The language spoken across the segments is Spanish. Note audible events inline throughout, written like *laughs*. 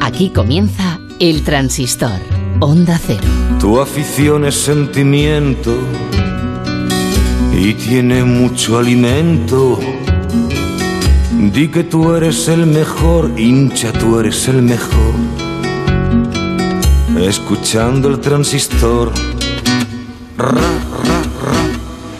Aquí comienza El Transistor, Onda Cero. Tu afición es sentimiento y tiene mucho alimento. Di que tú eres el mejor, hincha, tú eres el mejor. Escuchando el transistor. Ra, ra.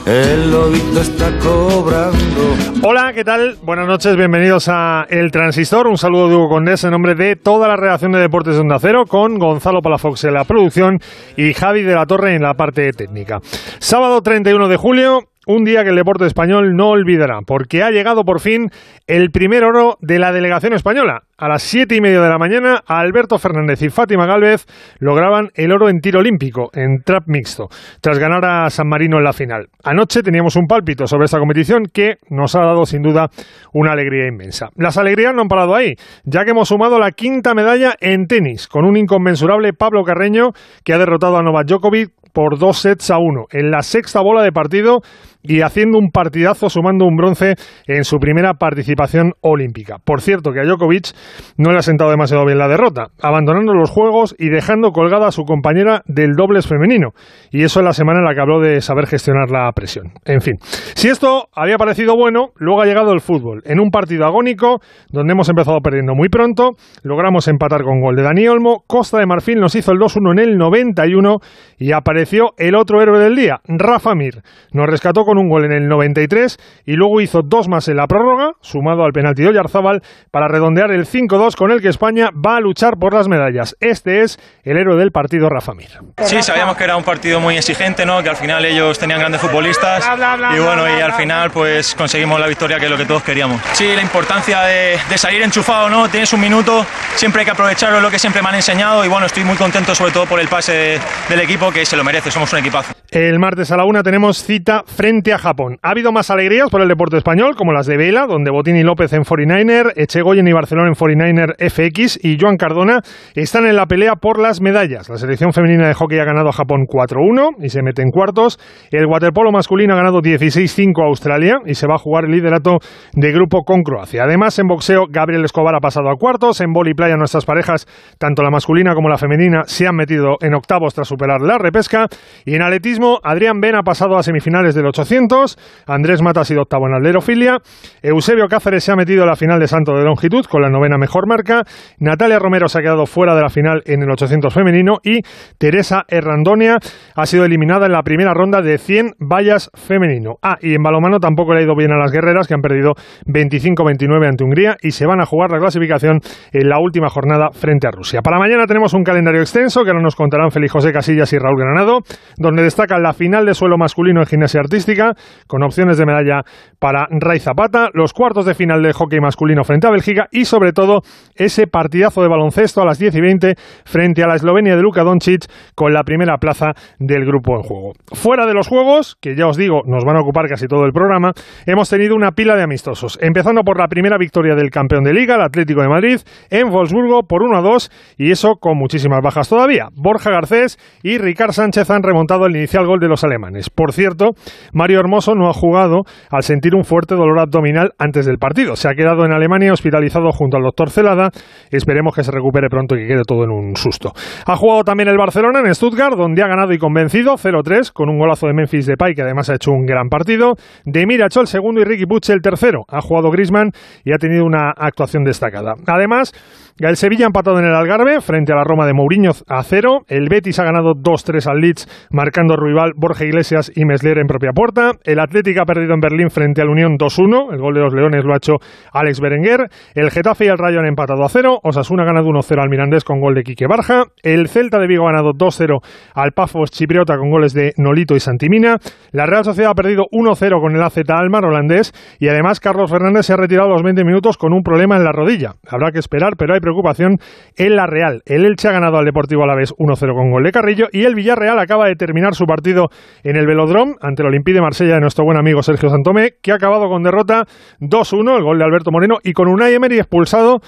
El lobito está cobrando. Hola, ¿qué tal? Buenas noches, bienvenidos a El Transistor. Un saludo de Hugo Condés en nombre de toda la redacción de Deportes de Onda Cero, con Gonzalo Palafox en la producción y Javi de la Torre en la parte técnica. Sábado 31 de julio, un día que el deporte español no olvidará, porque ha llegado por fin el primer oro de la delegación española. A las siete y media de la mañana, Alberto Fernández y Fátima Gálvez lograban el oro en tiro olímpico, en trap mixto, tras ganar a San Marino en la final. Anoche teníamos un pálpito sobre esta competición que nos ha dado sin duda una alegría inmensa. Las alegrías no han parado ahí, ya que hemos sumado la quinta medalla en tenis, con un inconmensurable Pablo Carreño que ha derrotado a Novak Djokovic por dos sets a uno en la sexta bola de partido y haciendo un partidazo sumando un bronce en su primera participación olímpica. Por cierto, que a Djokovic no le ha sentado demasiado bien la derrota, abandonando los juegos y dejando colgada a su compañera del dobles femenino. Y eso en la semana en la que habló de saber gestionar la presión. En fin, si esto había parecido bueno, luego ha llegado el fútbol. En un partido agónico, donde hemos empezado perdiendo muy pronto, logramos empatar con gol de Dani Olmo, Costa de Marfil nos hizo el 2-1 en el 91 y apareció el otro héroe del día, Rafa Mir. Nos rescató con un gol en el 93 y luego hizo dos más en la prórroga, sumado al penalti de Oyarzábal, para redondear el 5-2 con el que España va a luchar por las medallas. Este es el héroe del partido, Rafa Mir. Sí, sabíamos que era un partido muy exigente, ¿no? que al final ellos tenían grandes futbolistas y bueno, y al final pues conseguimos la victoria que es lo que todos queríamos. Sí, la importancia de, de salir enchufado, ¿no? Tienes un minuto, siempre hay que aprovecharlo, es lo que siempre me han enseñado y bueno, estoy muy contento sobre todo por el pase de, del equipo que se lo merece, somos un equipazo. El martes a la una tenemos cita frente a Japón. Ha habido más alegrías por el deporte español, como las de Vela, donde Botini López en 49er, Echegoyen y Barcelona en 49er FX y Joan Cardona están en la pelea por las medallas. La selección femenina de hockey ha ganado a Japón 4-1 y se mete en cuartos. El waterpolo masculino ha ganado 16-5 a Australia y se va a jugar el liderato de grupo con Croacia. Además, en boxeo, Gabriel Escobar ha pasado a cuartos. En boli playa, nuestras parejas, tanto la masculina como la femenina, se han metido en octavos tras superar la repesca. Y en atletismo, Adrián Ben ha pasado a semifinales del 800. Andrés Mata ha sido octavo en alderofilia. Eusebio Cáceres se ha metido en la final de Santo de longitud con la novena mejor marca. Natalia Romero se ha quedado fuera de la final en el 800 femenino. Y Teresa Errandonia ha sido eliminada en la primera ronda de 100 vallas femenino. Ah, y en balomano tampoco le ha ido bien a las guerreras que han perdido 25-29 ante Hungría y se van a jugar la clasificación en la última jornada frente a Rusia. Para mañana tenemos un calendario extenso que ahora nos contarán Félix José Casillas y Raúl Granado, donde la final de suelo masculino en gimnasia artística, con opciones de medalla para Ray Zapata, los cuartos de final de hockey masculino frente a Bélgica y sobre todo ese partidazo de baloncesto a las 10 y 20 frente a la Eslovenia de Luka Doncic con la primera plaza del grupo en juego. Fuera de los juegos, que ya os digo, nos van a ocupar casi todo el programa, hemos tenido una pila de amistosos, empezando por la primera victoria del campeón de liga, el Atlético de Madrid, en Wolfsburgo por 1 a 2 y eso con muchísimas bajas todavía. Borja Garcés y Ricard Sánchez han remontado el inicial gol de los alemanes. Por cierto, Mario Hermoso no ha jugado al sentir un fuerte dolor abdominal antes del partido. Se ha quedado en Alemania hospitalizado junto al doctor Celada. Esperemos que se recupere pronto y que quede todo en un susto. Ha jugado también el Barcelona en Stuttgart, donde ha ganado y convencido 0-3 con un golazo de Memphis Depay, que además ha hecho un gran partido. De Miracho el segundo y Ricky Puche el tercero. Ha jugado Grisman y ha tenido una actuación destacada. Además, el Sevilla ha empatado en el Algarve frente a la Roma de Mourinho a cero. El Betis ha ganado 2-3 al Leeds, marcando rival Borja Iglesias y Mesler en propia puerta. El Atlético ha perdido en Berlín frente al Unión 2-1. El gol de los Leones lo ha hecho Alex Berenguer. El Getafe y el Rayo han empatado a cero. Osasuna ha ganado 1-0 al Mirandés con gol de Quique Barja. El Celta de Vigo ha ganado 2-0 al Pafos Chipriota con goles de Nolito y Santimina. La Real Sociedad ha perdido 1-0 con el AZ Almar holandés. Y además Carlos Fernández se ha retirado a los 20 minutos con un problema en la rodilla. Habrá que esperar, pero hay preocupación en la Real. El Elche ha ganado al Deportivo Alavés 1-0 con gol de Carrillo y el Villarreal acaba de terminar su partido en el Velodrome ante el Olympique de Marsella de nuestro buen amigo Sergio Santomé, que ha acabado con derrota 2-1, el gol de Alberto Moreno y con Unai Emery expulsado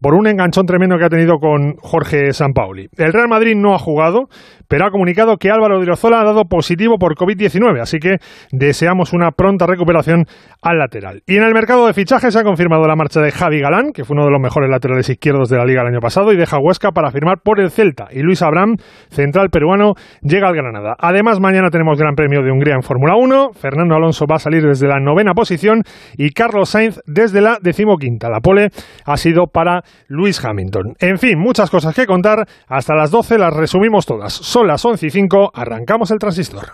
por un enganchón tremendo que ha tenido con Jorge Sampaoli. El Real Madrid no ha jugado, pero ha comunicado que Álvaro de Rozola ha dado positivo por COVID-19, así que deseamos una pronta recuperación al lateral. Y en el mercado de fichajes se ha confirmado la marcha de Javi Galán, que fue uno de los mejores laterales izquierdos de la liga el año pasado, y deja Huesca para firmar por el Celta. Y Luis Abraham, central peruano, llega al Granada. Además, mañana tenemos Gran Premio de Hungría en Fórmula 1. Fernando Alonso va a salir desde la novena posición y Carlos Sainz desde la decimoquinta. La pole ha sido para Luis Hamilton. En fin, muchas cosas que contar. Hasta las 12 las resumimos todas. Son las 11 y 5. Arrancamos el transistor.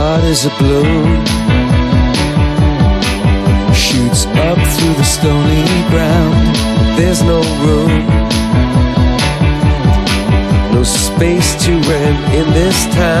heart is a balloon shoots up through the stony ground there's no room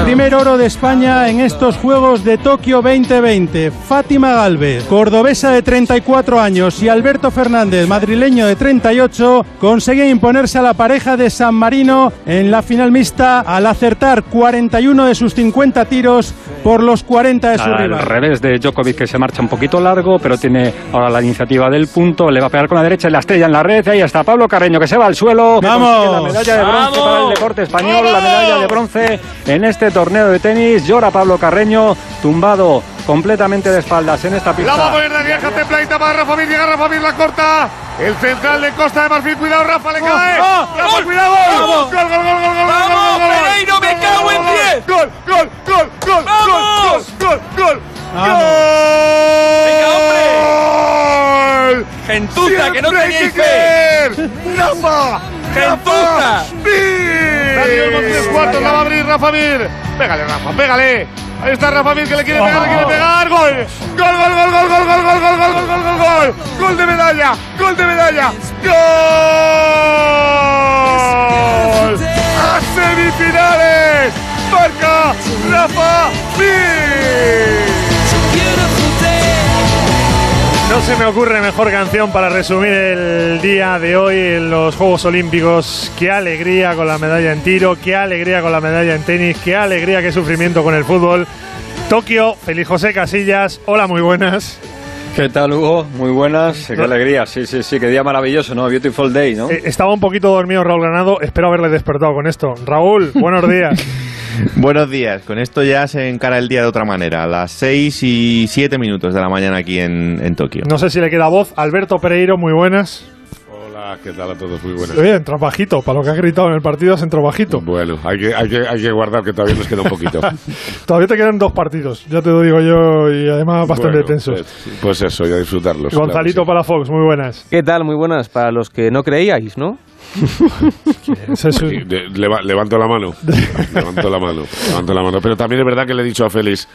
Primer oro de España en estos Juegos de Tokio 2020. Fátima Galvez, cordobesa de 34 años, y Alberto Fernández, madrileño de 38, consiguen imponerse a la pareja de San Marino en la final mixta al acertar 41 de sus 50 tiros por los 40 de su rival. Al revés de Djokovic que se marcha un poquito largo, pero tiene ahora la iniciativa del punto, le va a pegar con la derecha y la estrella en la red, ahí está Pablo Carreño que se va al suelo, ¡Vamos! la medalla de bronce para el deporte español, la medalla de bronce en este torneo de tenis, llora Pablo Carreño, tumbado completamente de espaldas en esta pista. La va a poner templadita para Rafa Mir, llega Rafa Mir, la corta, el central de Costa de Marfil, cuidado Rafa, le cae, ¡Oh! Rafa, ¡Gol! cuidado, gol, gol, gol, gol, gol, gol, ¡Vamos, gol, gol, Pereiro, me cago en diez! Gol, gol, gol, gol, ¡Vamos! gol, gol, gol, ¡Vamos! Gol. ¡Gentuza, que no tenéis que fe! Rafa, ¡Gentuza! Tres cuartos, la va a abrir Rafa Mir. Pégale, Rafa, pégale. Ahí está Rafa Mir que le quiere pegar, le quiere pegar. Gol. Gol, gol, gol, gol, gol, gol, gol, gol, gol, gol, gol, gol, gol. Gol de medalla, gol de medalla. Gol. A semifinales. Marca Rafa Mir. No se me ocurre mejor canción para resumir el día de hoy en los Juegos Olímpicos. Qué alegría con la medalla en tiro, qué alegría con la medalla en tenis, qué alegría, qué sufrimiento con el fútbol. Tokio, feliz José Casillas, hola, muy buenas. ¿Qué tal, Hugo? Muy buenas. Qué alegría. Sí, sí, sí. Qué día maravilloso, ¿no? Beautiful day, ¿no? Eh, estaba un poquito dormido Raúl Granado, espero haberle despertado con esto. Raúl, buenos días. *laughs* *laughs* Buenos días, con esto ya se encara el día de otra manera, a las 6 y 7 minutos de la mañana aquí en, en Tokio. No sé si le queda voz. Alberto Pereiro, muy buenas. Hola, ¿qué tal a todos? Muy buenas. Oye, entró bajito, para lo que has gritado en el partido has entrado bajito. Bueno, hay que, hay, que, hay que guardar que todavía nos queda un poquito. *laughs* Todavía te quedan dos partidos, ya te lo digo yo, y además bastante Bueno, tensos. Pues, pues eso, y a disfrutarlos. Gonzalito para Fox, muy buenas. ¿Qué tal? Muy buenas. Para los que no creíais, ¿no? *laughs* Es claro sí. Leva- levanto la mano. *laughs* levanto la mano. Levanto la mano. Pero también es verdad que le he dicho a Félix.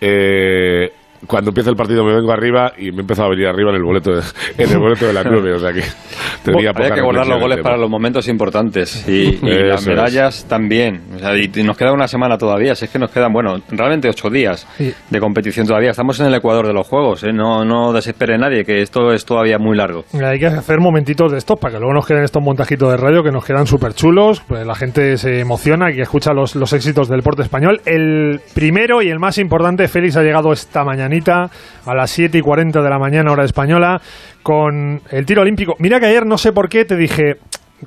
eh, cuando empieza el partido me vengo arriba y me he empezado a venir arriba en el boleto de, *laughs* en el boleto de la 9, o sea que tenía Había que guardar los goles el para los momentos importantes y, y *laughs* las es. medallas también. O sea, y, y nos queda una semana todavía. Si es que nos quedan, bueno, realmente ocho días Sí. de competición todavía. Estamos en el Ecuador de los Juegos. ¿eh? No, no desespere nadie, que esto es todavía muy largo. Hay que hacer momentitos de estos para que luego nos queden estos montajitos de radio que nos quedan súper chulos. Pues la gente se emociona y escucha los, los éxitos del deporte español. El primero y el más importante, Félix ha llegado esta a las 7 y 40 de la mañana, hora española, con el tiro olímpico. Mira que ayer no sé por qué te dije.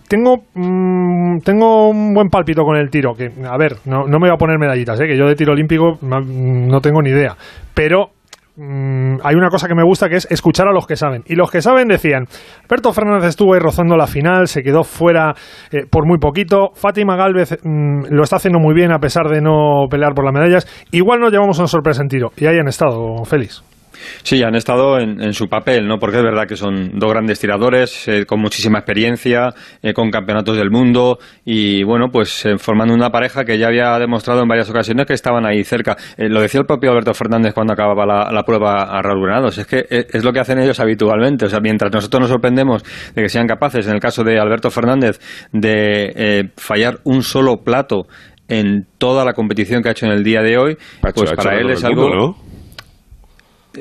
Tengo, mm, tengo un buen pálpito con el tiro. Que, a ver, no, no me voy a poner medallitas, ¿eh? que yo de tiro olímpico no, no tengo ni idea. Pero mm, hay una cosa que me gusta que es escuchar a los que saben. Y los que saben decían, Alberto Fernández estuvo ahí rozando la final, se quedó fuera eh, por muy poquito. Fátima Galvez mm, lo está haciendo muy bien a pesar de no pelear por las medallas. Igual nos llevamos una sorpresa en tiro. Y ahí han estado, Félix. Sí, han estado en, en su papel, ¿no? Porque es verdad que son dos grandes tiradores eh, con muchísima experiencia, eh, con campeonatos del mundo y, bueno, pues eh, formando una pareja que ya había demostrado en varias ocasiones que estaban ahí cerca. Eh, lo decía el propio Alberto Fernández cuando acababa la, la prueba a Raúl Granados. Es que eh, es lo que hacen ellos habitualmente. O sea, mientras nosotros nos sorprendemos de que sean capaces, en el caso de Alberto Fernández, de eh, fallar un solo plato en toda la competición que ha hecho en el día de hoy, pues para él es algo... mundo, ¿no?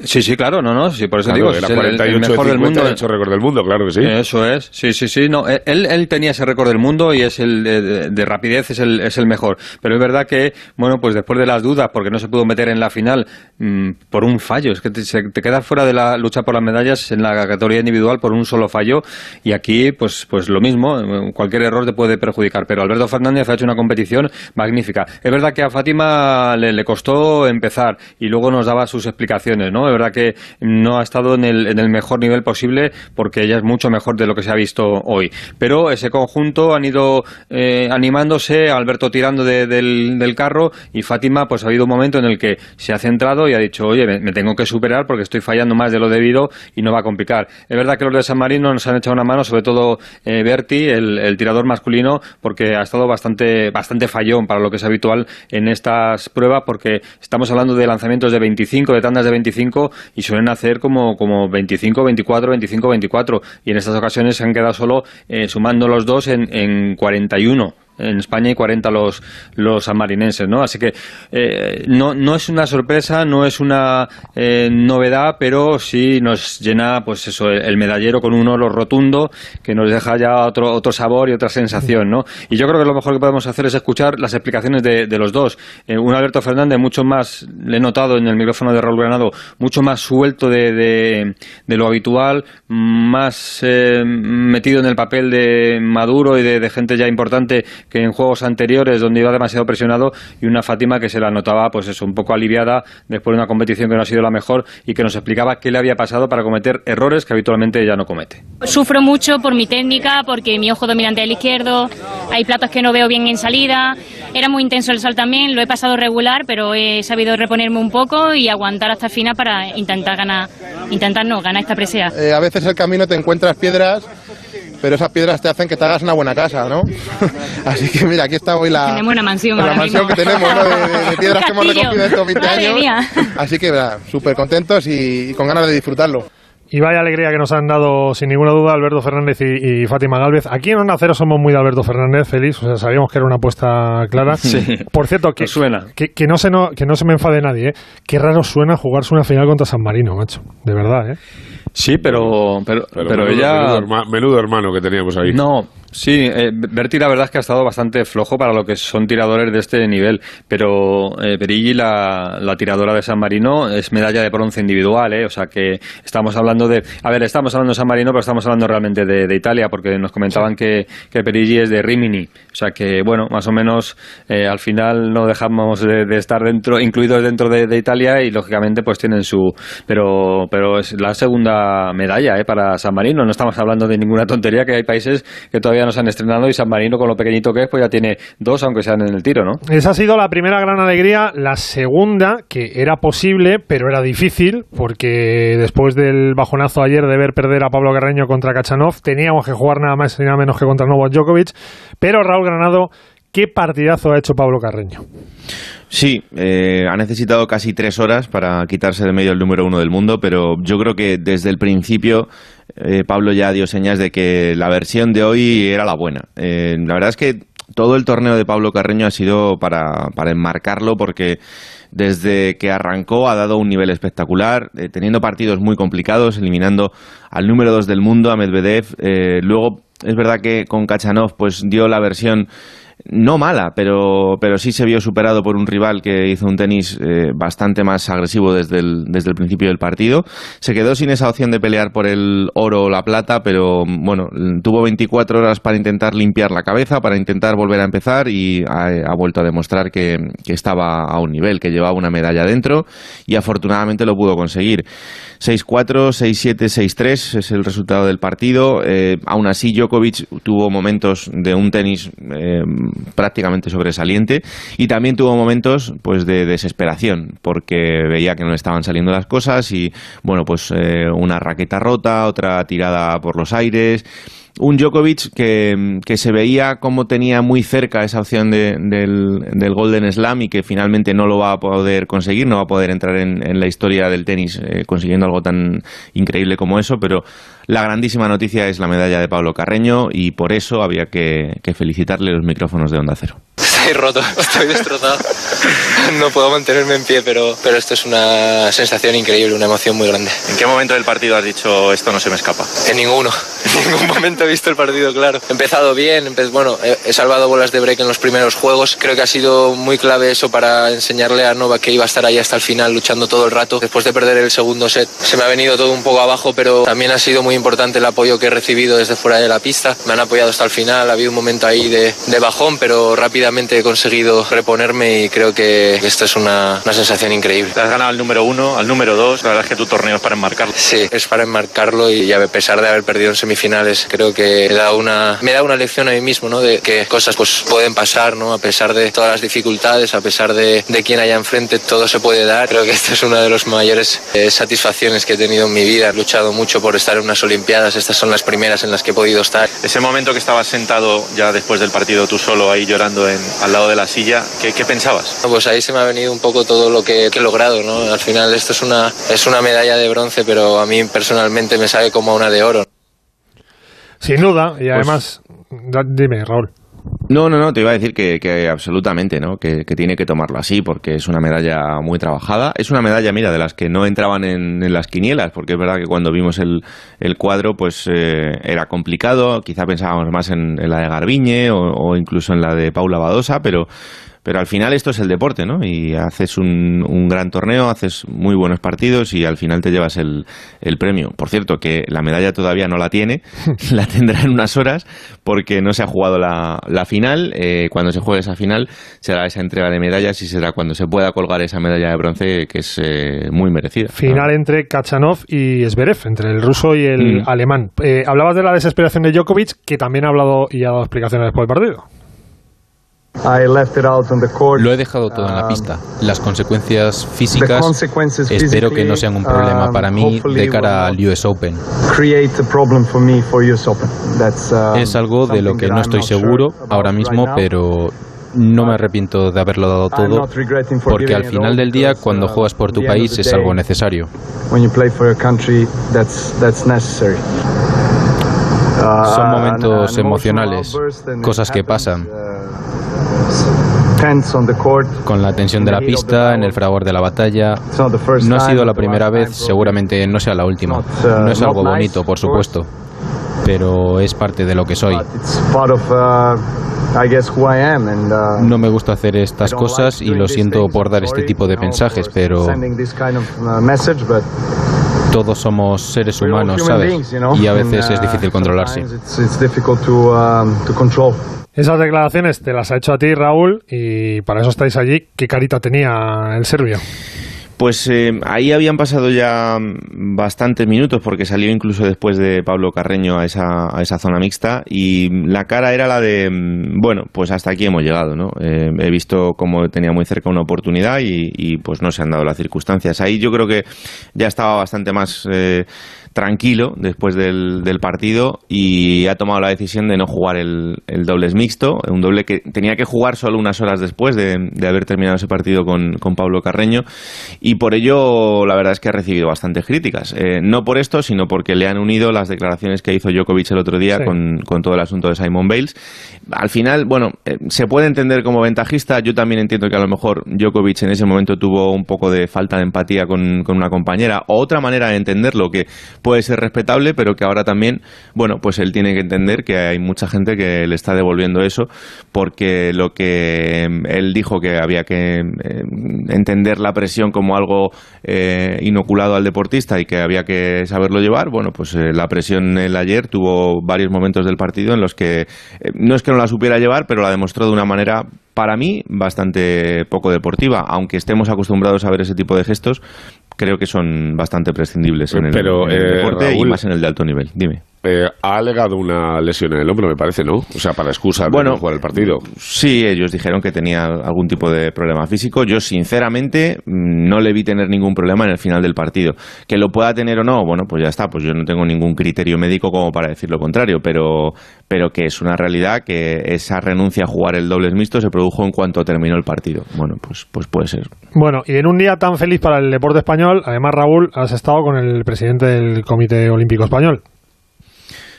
Sí, sí, claro, no, no, sí, por eso Claro, digo, era es el- el, 48 mejor de del 50, mundo. hecho récord del mundo, claro que sí. Eso es, sí, sí, sí, no, eh, él, él tenía ese récord del mundo y es el de, de- de rapidez es el, es el mejor, pero es verdad que, bueno, pues después de las dudas, porque no se pudo meter en la final mm, por un fallo, es que te, se- te quedas fuera de la lucha por las medallas en la categoría individual por un solo fallo y aquí, pues, pues lo mismo, cualquier error te puede perjudicar, pero Alberto Fernández ha hecho una competición magnífica. Es verdad que a Fátima le, le costó empezar y luego nos daba sus explicaciones, ¿no? Es verdad que no ha estado en el, en el mejor nivel posible porque ella es mucho mejor de lo que se ha visto hoy. Pero ese conjunto han ido eh, animándose, Alberto tirando de- del, del carro y Fátima, pues ha habido un momento en el que se ha centrado y ha dicho, oye, me, me tengo que superar porque estoy fallando más de lo debido y no va a complicar. Es verdad que los de San Marino nos han echado una mano, sobre todo eh, Berti, el, el tirador masculino, porque ha estado bastante, bastante fallón para lo que es habitual en estas pruebas, porque estamos hablando de lanzamientos de 25, de tandas de 25, y suelen hacer como, como 25, 24, 25, 24, y en estas ocasiones se han quedado solo eh, sumando los dos en, en 41 en España y 40 los, los sanmarinenses, ¿no? Así que eh, no, no es una sorpresa, no es una eh, novedad, pero sí nos llena, pues eso, el, medallero con un oro rotundo que nos deja ya otro, otro sabor y otra sensación, ¿no? Y yo creo que lo mejor que podemos hacer es escuchar las explicaciones de, de los dos. Eh, un Alberto Fernández mucho más, le he notado en el micrófono de Raúl Granado, mucho más suelto de, de, de lo habitual, más eh, metido en el papel de Maduro y de gente ya importante que en juegos anteriores donde iba demasiado presionado y una Fátima que se la notaba pues eso un poco aliviada después de una competición que no ha sido la mejor y que nos explicaba qué le había pasado para cometer errores que habitualmente ella no comete. Sufro mucho por mi técnica, porque mi ojo dominante es el izquierdo, hay platos que no veo bien en salida, era muy intenso el sol también, lo he pasado regular, pero he sabido reponerme un poco y aguantar hasta el final para intentar ganar, intentar no, ganar esta presea. Eh, a veces el camino te encuentras piedras, pero esas piedras te hacen que te hagas una buena casa, ¿no? *laughs* Así que mira, aquí está hoy la, Tenemos una mansión la mansión mismo. que tenemos, ¿no? De, de- de piedras que hemos recogido estos 20 Madre años. mía. Así que, verdad, súper contentos y, y con ganas de disfrutarlo. Y vaya alegría que nos han dado, sin ninguna duda, Alberto Fernández y, y Fátima Gálvez. Aquí en Onda Cero somos muy de Alberto Fernández, feliz. O sea, sabíamos que era una apuesta clara. *laughs* Sí. Por cierto, que, suena. Que, que no se no, que no se me enfade nadie, ¿eh? Qué raro suena jugarse una final contra San Marino, macho. De verdad, ¿eh? Sí, pero, pero, pero, menudo, ella... menudo, herma- menudo hermano que teníamos ahí. No, sí, eh, Berti la verdad es que ha estado bastante flojo para lo que son tiradores de este nivel, pero eh, la, la tiradora de San Marino, es medalla de bronce individual, ¿eh? o sea que estamos hablando de... A ver, estamos hablando de San Marino, pero estamos hablando realmente de, de Italia, porque nos comentaban que, que Perilli es de Rimini, o sea que, bueno, más o menos eh, al final no dejamos de, de estar dentro, incluidos dentro de, de Italia y lógicamente pues tienen su... Pero, pero es la segunda medalla ¿eh? para San Marino, no estamos hablando de ninguna tontería, que hay países que todavía no se han estrenado y San Marino con lo pequeñito que es pues ya tiene dos, aunque sean en el tiro, ¿no? Esa ha sido la primera gran alegría. La segunda, que era posible, pero era difícil, porque después del bajonazo ayer de ver perder a Pablo Carreño contra Kachanov, teníamos que jugar nada más y nada menos que contra Novak Djokovic. Pero Raúl Granado, qué partidazo ha hecho Pablo Carreño. Sí, eh, ha necesitado casi tres horas para quitarse de medio el número uno del mundo, pero yo creo que desde el principio eh, Pablo ya dio señas de que la versión de hoy era la buena. Eh, la verdad es que todo el torneo de Pablo Carreño ha sido para, para enmarcarlo porque desde que arrancó ha dado un nivel espectacular, eh, teniendo partidos muy complicados, eliminando al número dos del mundo, a Medvedev. Eh, luego es verdad que con Kachanov pues dio la versión no mala, pero, pero sí se vio superado por un rival que hizo un tenis eh, bastante más agresivo desde el, desde el principio del partido. Se quedó sin esa opción de pelear por el oro o la plata, pero bueno, tuvo 24 horas para intentar limpiar la cabeza, para intentar volver a empezar y ha, vuelto a demostrar que, que estaba a un nivel, que llevaba una medalla dentro y afortunadamente lo pudo conseguir. 6-4, 6-7, 6-3 es el resultado del partido. Eh, aún así, Djokovic tuvo momentos de un tenis eh, prácticamente sobresaliente. Y también tuvo momentos pues de desesperación porque veía que no le estaban saliendo las cosas y bueno pues eh, una raqueta rota, otra tirada por los aires un Djokovic que, que, se veía como tenía muy cerca esa opción de, del, del, Golden Slam y que finalmente no lo va a poder conseguir, no va a poder entrar en, la historia del tenis eh, consiguiendo algo tan increíble como eso, pero la grandísima noticia es la medalla de Pablo Carreño y por eso había que felicitarle los micrófonos de Onda Cero. Estoy roto, *laughs* estoy destrozado. No puedo mantenerme en pie, pero, pero esto es una sensación increíble, una emoción muy grande. ¿En qué momento del partido has dicho esto no se me escapa? En ninguno, en ningún momento he visto el partido claro. He empezado bien, empe- bueno, he, he salvado bolas de break en los primeros juegos. Creo que ha sido muy clave eso para enseñarle a Nova que iba a estar ahí hasta el final luchando todo el rato. Después de perder el segundo set, se me ha venido todo un poco abajo, pero también ha sido muy importante el apoyo que he recibido desde fuera de la pista. Me han apoyado hasta el final, ha habido un momento ahí de, de bajón, pero rápidamente he conseguido reponerme y creo que esto es una, una sensación increíble. Te has ganado al número uno, al número dos. La verdad es que tu torneo es para enmarcarlo. Sí, es para enmarcarlo y a pesar de haber perdido en semifinales, creo que he dado una, me dado una lección a mí mismo, ¿no? De que cosas pues pueden pasar, ¿no? A pesar de todas las dificultades, a pesar de, de quién haya enfrente, todo se puede dar. Creo que esta es una de las mayores eh, satisfacciones que he tenido en mi vida. He luchado mucho por estar en unas Olimpiadas. Estas son las primeras en las que he podido estar. Ese momento que estabas sentado ya después del partido tú solo ahí llorando en, al lado de la silla, ¿qué, qué pensabas? Pues ahí se me ha venido un poco todo lo que, que he logrado, ¿no? Al final esto es una, es una medalla de bronce, pero a mí personalmente me sabe como a una de oro. Sin duda, y además, da- dime, Raúl. No, no, no, te iba a decir que, que absolutamente, ¿no? Que, que tiene que tomarlo así porque es una medalla muy trabajada. Es una medalla, mira, de las que no entraban en, en las quinielas, porque es verdad que cuando vimos el, cuadro, pues eh, era complicado. Quizá pensábamos más en, en la de Garbiñe o, o incluso en la de Paula Badosa, pero pero al final esto es el deporte, ¿no? Y haces un, un gran torneo, haces muy buenos partidos y al final te llevas el, el premio. Por cierto, que la medalla todavía no la tiene, *laughs* la tendrá en unas horas porque no se ha jugado la, la final. Eh, cuando se juegue esa final será esa entrega de medallas y será cuando se pueda colgar esa medalla de bronce que es eh, muy merecida. Final entre Kachanov y Zverev, entre el ruso y el Mm. alemán. Eh, hablabas de la desesperación de Djokovic, que también ha hablado y ha dado explicaciones después del partido. Lo he dejado todo en la pista. Las consecuencias físicas espero que no sean un problema um, para mí de cara al US Open. create a problem for me for US Open. That's, um, Es algo de lo que no estoy seguro ahora mismo, pero no me arrepiento de haberlo dado todo porque al final del día cuando uh, juegas por tu país es algo necesario. When you play for your country, that's that's necessary. Uh, Son momentos emocionales, cosas que pasan. uh, tense on the court. Con la tensión de la pista, en el fragor de la batalla. No ha sido la primera vez, seguramente no sea la última. Uh, No es algo bonito, por supuesto, pero es parte de lo que soy. Uh, uh, No me gusta hacer estas cosas y lo siento por dar este tipo de mensajes, pero todos somos seres humanos, human ¿sabes? Y a veces es difícil controlarse. Esas declaraciones te las ha hecho a ti, Raúl, y para eso estáis allí. ¿Qué carita tenía el serbio? Pues eh, ahí habían pasado ya bastantes minutos porque salió incluso después de Pablo Carreño a esa, a esa zona mixta y la cara era la de, mm, bueno, pues hasta aquí hemos llegado, ¿no? Eh, he visto cómo tenía muy cerca una oportunidad y, y, pues no se han dado las circunstancias. Ahí yo creo que ya estaba bastante más eh, tranquilo después del, del partido y ha tomado la decisión de no jugar el, el dobles mixto, un doble que tenía que jugar solo unas horas después de, de haber terminado ese partido con, con Pablo Carreño y por ello la verdad es que ha recibido bastantes críticas. Eh, no por esto, sino porque le han unido las declaraciones que hizo Djokovic el otro día Sí. con, con todo el asunto de Simon Bales. Al final, bueno, eh, se puede entender como ventajista. Yo también entiendo que a lo mejor Djokovic en ese momento tuvo un poco de falta de empatía con, con una compañera o otra manera de entenderlo que puede ser respetable, pero que ahora también, bueno, pues él tiene que entender que hay mucha gente que le está devolviendo eso porque lo que eh, él dijo que había que eh, entender la presión como algo eh, inoculado al deportista y que había que saberlo llevar, bueno, pues eh, la presión el ayer tuvo varios momentos del partido en los que eh, no es que no la supiera llevar, pero la demostró de una manera para mí bastante poco deportiva, aunque estemos acostumbrados a ver ese tipo de gestos, creo que son bastante prescindibles en el, Pero, en el eh, deporte y más en el de alto nivel. Dime. Eh, ha alegado una lesión en el hombro, me parece, ¿no? O sea, para excusa de Bueno, no jugar el partido. Sí, ellos dijeron que tenía algún tipo de problema físico. Yo, sinceramente, mm, no le vi tener ningún problema en el final del partido. Que lo pueda tener o no, bueno, pues ya está. Pues yo no tengo ningún criterio médico como para decir lo contrario, pero, pero que es una realidad que esa renuncia a jugar el dobles mixto se produjo en cuanto terminó el partido. Bueno, pues, pues puede ser. Bueno, y en un día tan feliz para el deporte español, además, Raúl, has estado con el presidente del Comité Olímpico Español.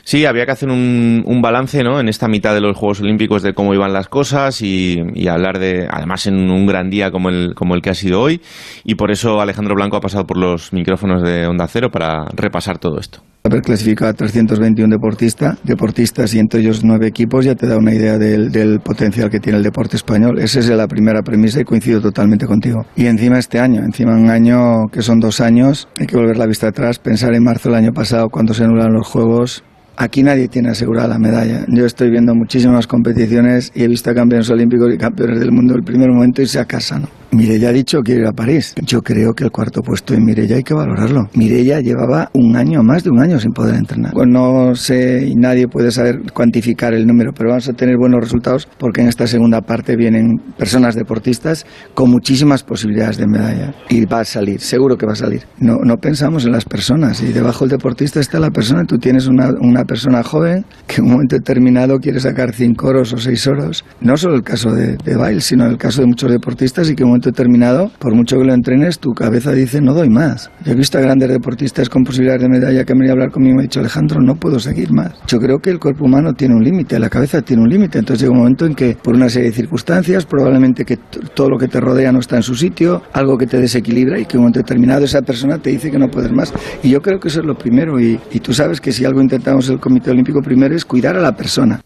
Sí, había que hacer un, un, balance ¿no? en esta mitad de los Juegos Olímpicos de cómo iban las cosas y, y, hablar de, además en un gran día como el, como el que ha sido hoy. Y por eso Alejandro Blanco ha pasado por los micrófonos de Onda Cero para repasar todo esto. Haber clasificado a 321 deportistas, deportistas y entre ellos nueve equipos ya te da una idea del, del potencial que tiene el deporte español. Esa es la primera premisa y coincido totalmente contigo. Y encima este año, encima un año que son dos años, hay que volver la vista atrás, pensar en marzo del año pasado cuando se anulan los Juegos, Aquí nadie tiene asegurada la medalla. Yo estoy viendo muchísimas competiciones y he visto a campeones olímpicos y campeones del mundo el primer momento y se acasan. Mireia ha dicho que ir a París. Yo creo que el cuarto puesto en Mireia hay que valorarlo. Mireia llevaba un año, más de un año sin poder entrenar. Pues no sé y nadie puede saber cuantificar el número, pero vamos a tener buenos resultados porque en esta segunda parte vienen personas deportistas con muchísimas posibilidades de medalla. Y va a salir, seguro que va a salir. No, no pensamos en las personas y debajo del deportista está la persona. Tú tienes una, una persona joven que en un momento determinado quiere sacar cinco oros o seis oros. No solo el caso de, de Bail, sino el caso de muchos deportistas y que en un momento determinado, por mucho que lo entrenes, tu cabeza dice no doy más. Yo he visto a grandes deportistas con posibilidades de medalla que me han a hablar conmigo y me dicho Alejandro, no puedo seguir más. Yo creo que el cuerpo humano tiene un límite, la cabeza tiene un límite. Entonces llega un momento en que, por una serie de circunstancias, probablemente que todo lo que te rodea no está en su sitio, algo que te desequilibra y que en un momento determinado esa persona te dice que no puedes más. Y yo creo que eso es lo primero. Y, y tú sabes que si algo intentamos el Comité Olímpico primero es cuidar a la persona.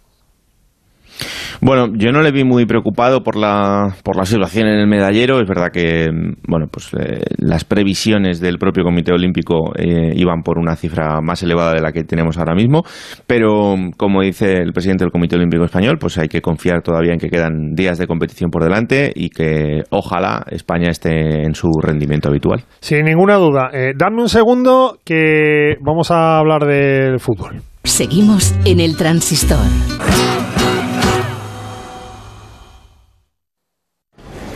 Bueno, yo no le vi muy preocupado por la, por la situación en el medallero. Es verdad que bueno, pues, eh, las previsiones del propio Comité Olímpico eh, iban por una cifra más elevada de la que tenemos ahora mismo. Pero, como dice el presidente del Comité Olímpico Español, pues hay que confiar todavía en que quedan días de competición por delante y que ojalá España esté en su rendimiento habitual. Sin ninguna duda. Eh, dame un segundo que vamos a hablar del fútbol. Seguimos en el transistor.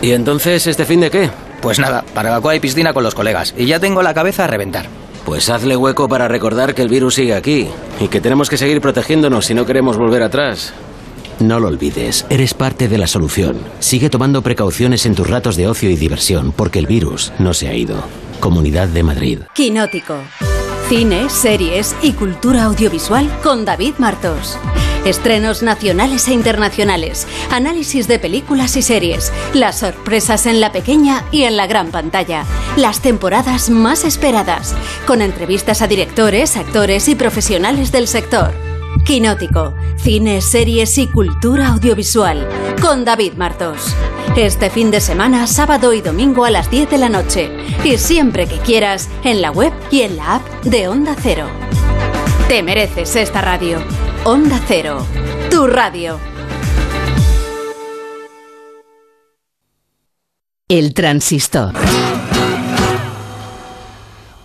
¿Y entonces este fin de qué? Pues nada, barbacoa y piscina con los colegas. Y ya tengo la cabeza a reventar. Pues hazle hueco para recordar que el virus sigue aquí y que tenemos que seguir protegiéndonos si no queremos volver atrás. No lo olvides, eres parte de la solución. Sigue tomando precauciones en tus ratos de ocio y diversión porque el virus no se ha ido. Comunidad de Madrid. Quinótico. Cine, series y cultura audiovisual con David Martos. Estrenos nacionales e internacionales, análisis de películas y series, las sorpresas en la pequeña y en la gran pantalla, las temporadas más esperadas, con entrevistas a directores, actores y profesionales del sector. Quinótico, cine, series y cultura audiovisual, con David Martos. Este fin de semana, sábado y domingo a las 10 de la noche, y siempre que quieras, en la web y en la app de Onda Cero. Te mereces esta radio. Onda Cero, tu radio. El transistor.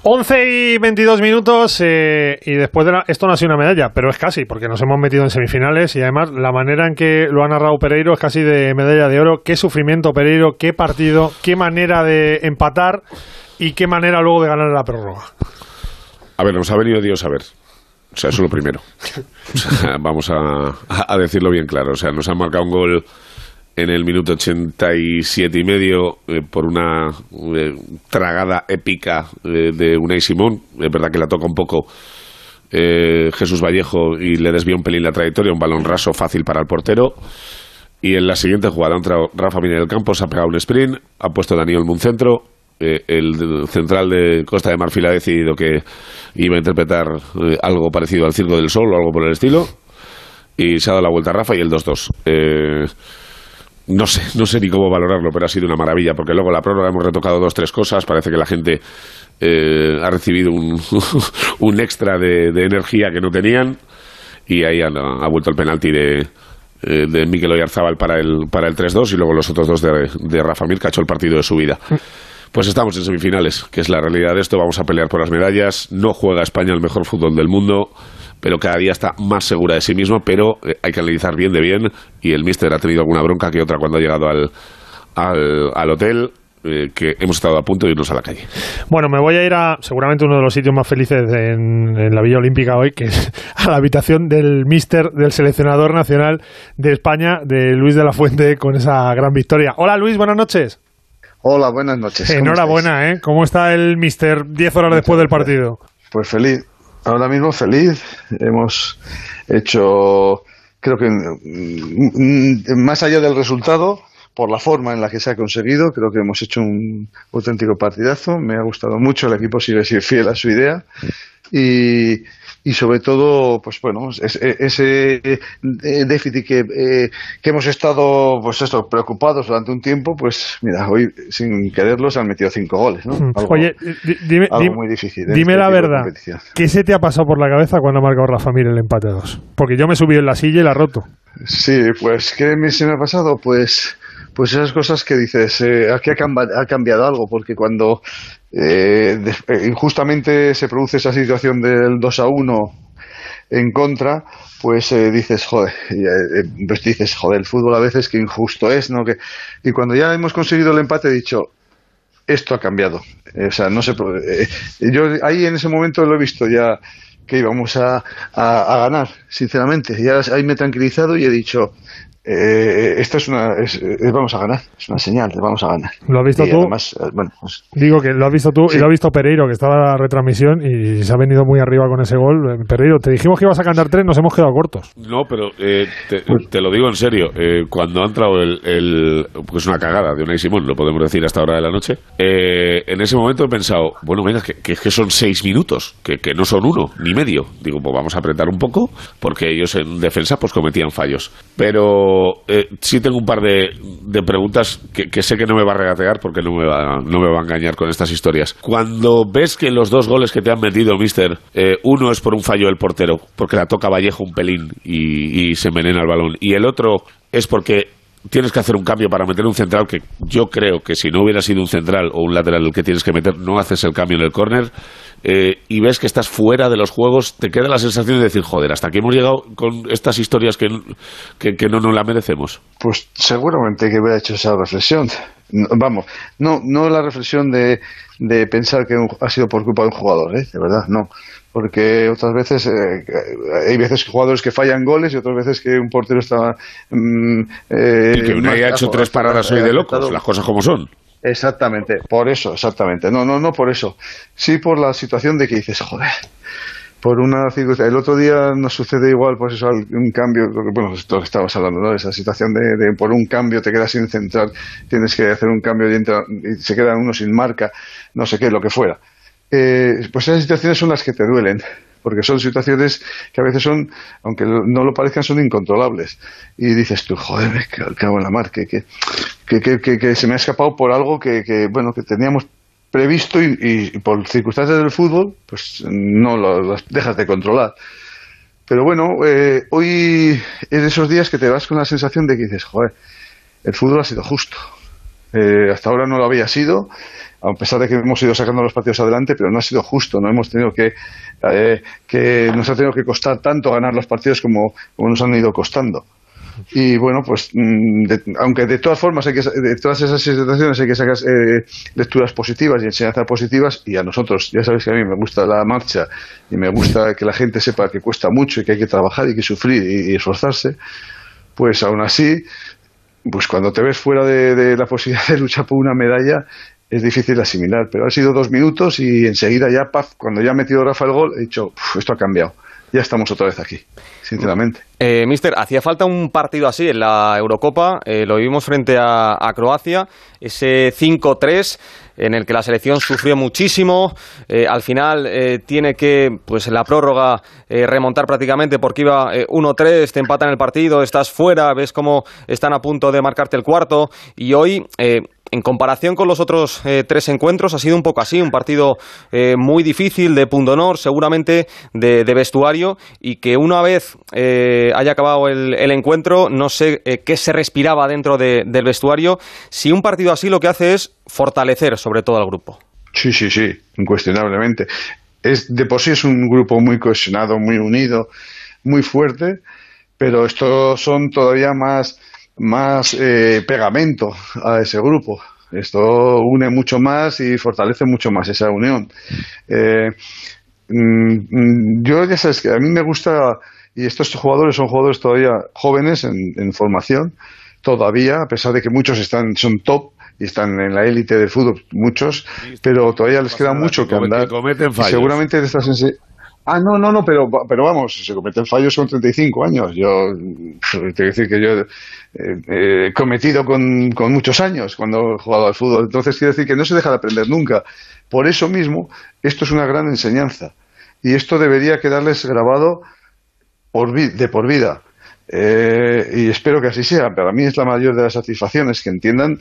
11 y 22 minutos eh, y después de la, esto no ha sido una medalla, pero es casi, porque nos hemos metido en semifinales y además la manera en que lo ha narrado Pereiro es casi de medalla de oro. Qué sufrimiento Pereiro, qué partido, qué manera de empatar y qué manera luego de ganar la prórroga. A ver, nos ha venido Dios a ver. O sea, eso es lo primero. *laughs* O sea, vamos a, a, decirlo bien claro. O sea, nos han marcado un gol en el minuto 87 y medio eh, por una eh, tragada épica eh, de Unai Simón. Es verdad que la toca un poco Jesús Vallejo y le desvía un pelín la trayectoria, un balón raso fácil para el portero. Y en la siguiente jugada ha entrado Rafa Mina del Campo, se ha pegado un sprint, ha puesto Daniel Muncentro. el central de Costa de Marfil ha decidido que iba a interpretar algo parecido al Circo del Sol o algo por el estilo. Y se ha dado la vuelta a Rafa y el 2-2. No sé, no sé ni cómo valorarlo, pero ha sido una maravilla, porque luego la prórroga hemos retocado dos, tres cosas, parece que la gente eh, ha recibido un, *laughs* un extra de, de, energía que no tenían, y ahí ha, vuelto el penalti de, eh, de Mikel Oyarzábal para el, para el 3-2, y luego los otros dos de, de Rafa Mir, que ha hecho el partido de su vida. Pues estamos en semifinales, que es la realidad de esto, vamos a pelear por las medallas, no juega España el mejor fútbol del mundo, pero cada día está más segura de sí mismo, pero eh, hay que analizar bien de bien y el míster ha tenido alguna bronca que otra cuando ha llegado al, al, al hotel. Eh, que hemos estado a punto de irnos a la calle. Bueno, me voy a ir a seguramente uno de los sitios más felices en, en la Villa Olímpica hoy, que es a la habitación del míster, del seleccionador nacional de España, de Luis de la Fuente, con esa gran victoria. Hola Luis, buenas noches. Hola, buenas noches. Enhorabuena, ¿eh? ¿Cómo está el míster 10 horas después del partido? Pues feliz, Ahora mismo feliz. Hemos hecho, creo que mm, mm, más allá del resultado, por la forma en la que se ha conseguido, creo que hemos hecho un auténtico partidazo. Me ha gustado mucho, el equipo sigue siendo fiel a su idea. Y, y sobre todo, pues bueno, ese eh, déficit que, eh, que hemos estado, pues esto, preocupados durante un tiempo, pues mira, hoy sin quererlo se han metido cinco goles, ¿no? Mm. Oye, dime, algo muy difícil. Dime este la verdad. ¿qué se te ha pasado por la cabeza cuando ha marcado Rafa Mir el empate a dos? Porque yo me he subido en la silla y la he roto. Sí, pues ¿qué me, se me ha pasado? Pues pues esas cosas que dices, eh, aquí ha cambiado algo, porque cuando eh, eh, injustamente se produce esa situación del 2 a 1 en contra, pues eh, dices, joder, eh, pues dices, joder, el fútbol a veces que injusto es, ¿no? Que, y cuando ya hemos conseguido el empate he dicho, esto ha cambiado. O sea, no se yo ahí en ese momento lo he visto ya que íbamos a, a- a ganar, sinceramente. Ya ahí me he tranquilizado y he dicho, eh, esto es una, es- es- vamos a ganar, es una señal de vamos a ganar. ¿Lo has visto Y tú? además, eh, bueno, pues, Digo que lo has visto tú y lo ha visto Pereiro, que estaba en la retransmisión y se ha venido muy arriba con ese gol. Eh, Pereiro, te dijimos que ibas a cantar tres, nos hemos quedado cortos. No, pero eh, te, te lo digo en serio. eh, cuando ha entrado el, el- Pues una cagada de Unai Simón, lo podemos decir hasta ahora de la noche. eh, en ese momento he pensado, bueno, venga, que, que, que son seis minutos, que, que no son uno, ni medio. Digo, pues vamos a apretar un poco, porque ellos en defensa pues cometían fallos. Pero eh, sí tengo un par de, preguntas que, que sé que no me va a regatear porque no me va, no me va a engañar con estas historias. Cuando ves que los dos goles que te han metido, mister, eh, uno es por un fallo del portero, porque la toca Vallejo un pelín y, y se envenena el balón, y el otro es porque tienes que hacer un cambio para meter un central que yo creo que si no hubiera sido un central o un lateral el que tienes que meter, no haces el cambio en el córner eh, y ves que estás fuera de los juegos, te queda la sensación de decir, joder, hasta aquí hemos llegado con estas historias que, que, que no nos la merecemos. pues seguramente que hubiera hecho esa reflexión. No, vamos, no, no la reflexión de, de pensar que un- ha sido por culpa de un jugador, ¿eh? de verdad, no. Porque otras veces, eh, hay veces jugadores que fallan goles y otras veces que un portero está... mm, eh, Y que más- ha hecho tres paradas hoy de locos, las cosas como son. Exactamente, por eso, exactamente. No, no, no por eso. Sí por la situación de que dices, joder, por una circunstancia. El otro día nos sucede igual, pues eso, un cambio, bueno, esto que estabas hablando, ¿no? Esa situación de, por un cambio te quedas sin central, tienes que hacer un cambio y, entra- y se queda uno sin marca, no sé qué, lo que fuera. Eh, pues esas situaciones son las que te duelen, porque son situaciones que a veces son, aunque no lo parezcan, son incontrolables. Y dices tú, joder, me cago en la mar, que, que, que, que- se me ha escapado por algo que, que, bueno, que teníamos previsto y, y por circunstancias del fútbol, pues no las dejas de controlar. Pero bueno, eh, hoy es de esos días que te vas con la sensación de que dices, joder, el fútbol ha sido justo. Eh, hasta ahora no lo había sido, a pesar de que hemos ido sacando los partidos adelante, pero no ha sido justo. No hemos tenido que, eh, que nos ha tenido que costar tanto ganar los partidos como, nos han ido costando. Y bueno, pues mm, aunque de todas formas hay que, de todas esas situaciones hay que sacar eh, lecturas positivas y enseñanzas positivas y a nosotros, ya sabéis que a mí me gusta la marcha y me gusta que la gente sepa que cuesta mucho y que hay que trabajar y que sufrir y, esforzarse, pues aún así, pues cuando te ves fuera de la posibilidad de luchar por una medalla es difícil asimilar, pero han sido dos minutos y enseguida ya, paf, cuando ya ha metido Rafa el gol, he dicho, "Uf, esto ha cambiado, ya estamos otra vez aquí, sinceramente. Eh, Mister, hacía falta un partido así en la Eurocopa, eh, lo vivimos frente a, Croacia, ese 5-3 en el que la selección sufrió muchísimo, eh, al final eh, tiene que, pues en la prórroga, eh, remontar prácticamente porque iba eh, 1-3, te empatan el partido, estás fuera, ves cómo están a punto de marcarte el cuarto y hoy... en comparación con los otros eh, tres encuentros, ha sido un poco así, un partido eh, muy difícil, de punto honor, seguramente de, vestuario, y que una vez eh, haya acabado el, encuentro, no sé eh, qué se respiraba dentro de- del vestuario, si un partido así lo que hace es fortalecer sobre todo al grupo. Sí, sí, sí, incuestionablemente. Es, de por sí es un grupo muy cohesionado, muy unido, muy fuerte, pero estos son todavía más, más eh, pegamento a ese grupo. Esto une mucho más y fortalece mucho más esa unión. Eh, mm, mm, yo ya sabes que a mí me gusta, y estos jugadores son jugadores todavía jóvenes en, en formación, todavía, a pesar de que muchos están, son top y están en la élite del fútbol, muchos, pero todavía les queda mucho que cometen- andar. cometen Y fallos. seguramente de estas Ah, no, no, no, pero, pero vamos, se cometen fallos con 35 años. Yo, que decir que yo eh, he cometido con, con muchos años cuando he jugado al fútbol. Entonces, quiero decir que no se deja de aprender nunca. Por eso mismo, esto es una gran enseñanza. Y esto debería quedarles grabado por de por vida. Eh, y espero que así sea. Para mí es la mayor de las satisfacciones que entiendan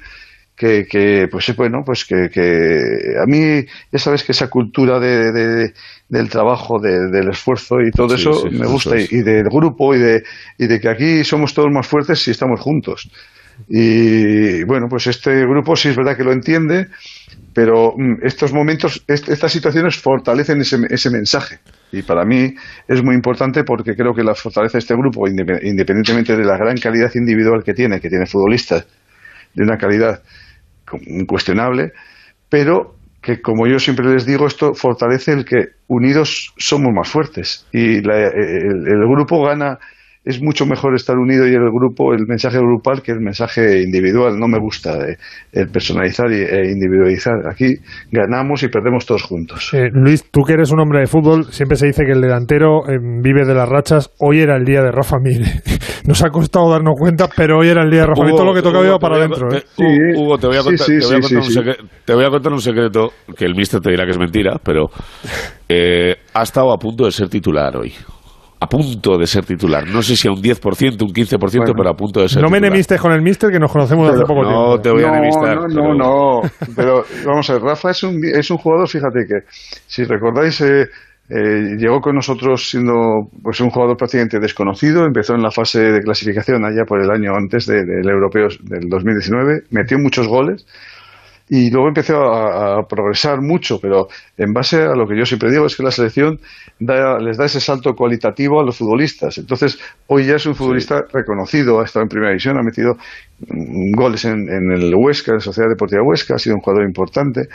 que, que pues eh, bueno, pues que, que a mí ya sabes que esa cultura de- del trabajo, de- del esfuerzo y todo Sí, eso sí, me gusta es. y, del grupo y de, y de que aquí somos todos más fuertes si estamos juntos. Y bueno, pues este grupo sí es verdad que lo entiende, pero mm, estos momentos, est- estas situaciones fortalecen ese, ese mensaje. Y para mí es muy importante porque creo que la fortalece este grupo, indep- independientemente de la gran calidad individual que tiene, que tiene futbolistas de una calidad incuestionable, pero que como yo siempre les digo, esto fortalece el que unidos somos más fuertes. Y la- el, el grupo gana, es mucho mejor estar unido y el grupo, el mensaje grupal que el mensaje individual. No me gusta eh, el personalizar y- e individualizar. Aquí ganamos y perdemos todos juntos. Eh, Luis, tú que eres un hombre de fútbol, siempre se dice que el delantero eh, vive de las rachas. Hoy era el día de Rafa Mir. *laughs* Nos ha costado darnos cuenta, pero hoy era el día de Rafa Mir. Todo lo que tocaba Hugo, iba para voy a adentro. Hugo, te voy a contar, sí, te voy a sí, contar un sí, sí. secre- te voy a contar un secreto que el mister te dirá que es mentira, pero eh, ha estado a punto de ser titular hoy. A punto de ser titular. No sé si a un 10%, un 15%, pero a punto de ser No me titular. enemistes con el mister que nos conocemos Pero- poco no tiempo. te voy a no, enemistar, No, pero- no, no. Pero vamos a ver, Rafa es un, es un jugador, fíjate que, si recordáis, eh, eh, llegó con nosotros siendo pues un jugador prácticamente desconocido, empezó en la fase de clasificación allá por el año antes de- del europeo del 2019, metió muchos goles y luego empezó a, a progresar mucho, pero en base a lo que yo siempre digo es que la selección da- les da ese salto cualitativo a los futbolistas. Entonces, hoy ya es un futbolista reconocido, ha estado en primera división, ha metido mm, goles en, en el Huesca, en la Sociedad Deportiva Huesca, ha sido un jugador importante,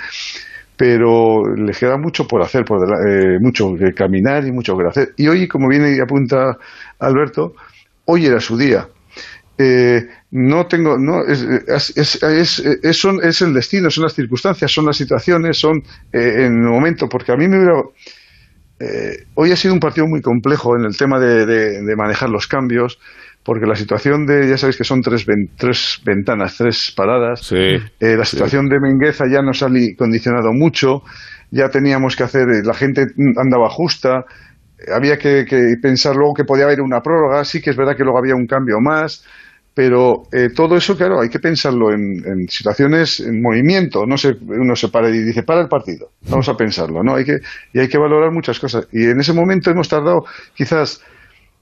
pero le queda mucho por hacer, por eh, mucho que caminar y mucho que hacer. Y hoy, como viene y apunta Alberto, hoy era su día. Eh, no tengo, no, es, es, es, es- es- son- es el destino, son las circunstancias, son las situaciones, son eh, en el momento, porque a mí me hubiera, eh, hoy ha sido un partido muy complejo en el tema de, de- de manejar los cambios, porque la situación de, ya sabéis que son tres, ven- tres ventanas, tres paradas, eh, la situación de Mengueza ya nos ha condicionado mucho, ya teníamos que hacer, eh, la gente andaba justa, había que, que pensar luego que podía haber una prórroga, sí que es verdad que luego había un cambio más, pero eh, todo eso, claro, hay que pensarlo en, en situaciones, en movimiento, no se, uno se para y dice, para el partido, vamos a pensarlo, ¿no? Hay que, y hay que valorar muchas cosas. Y en ese momento hemos tardado quizás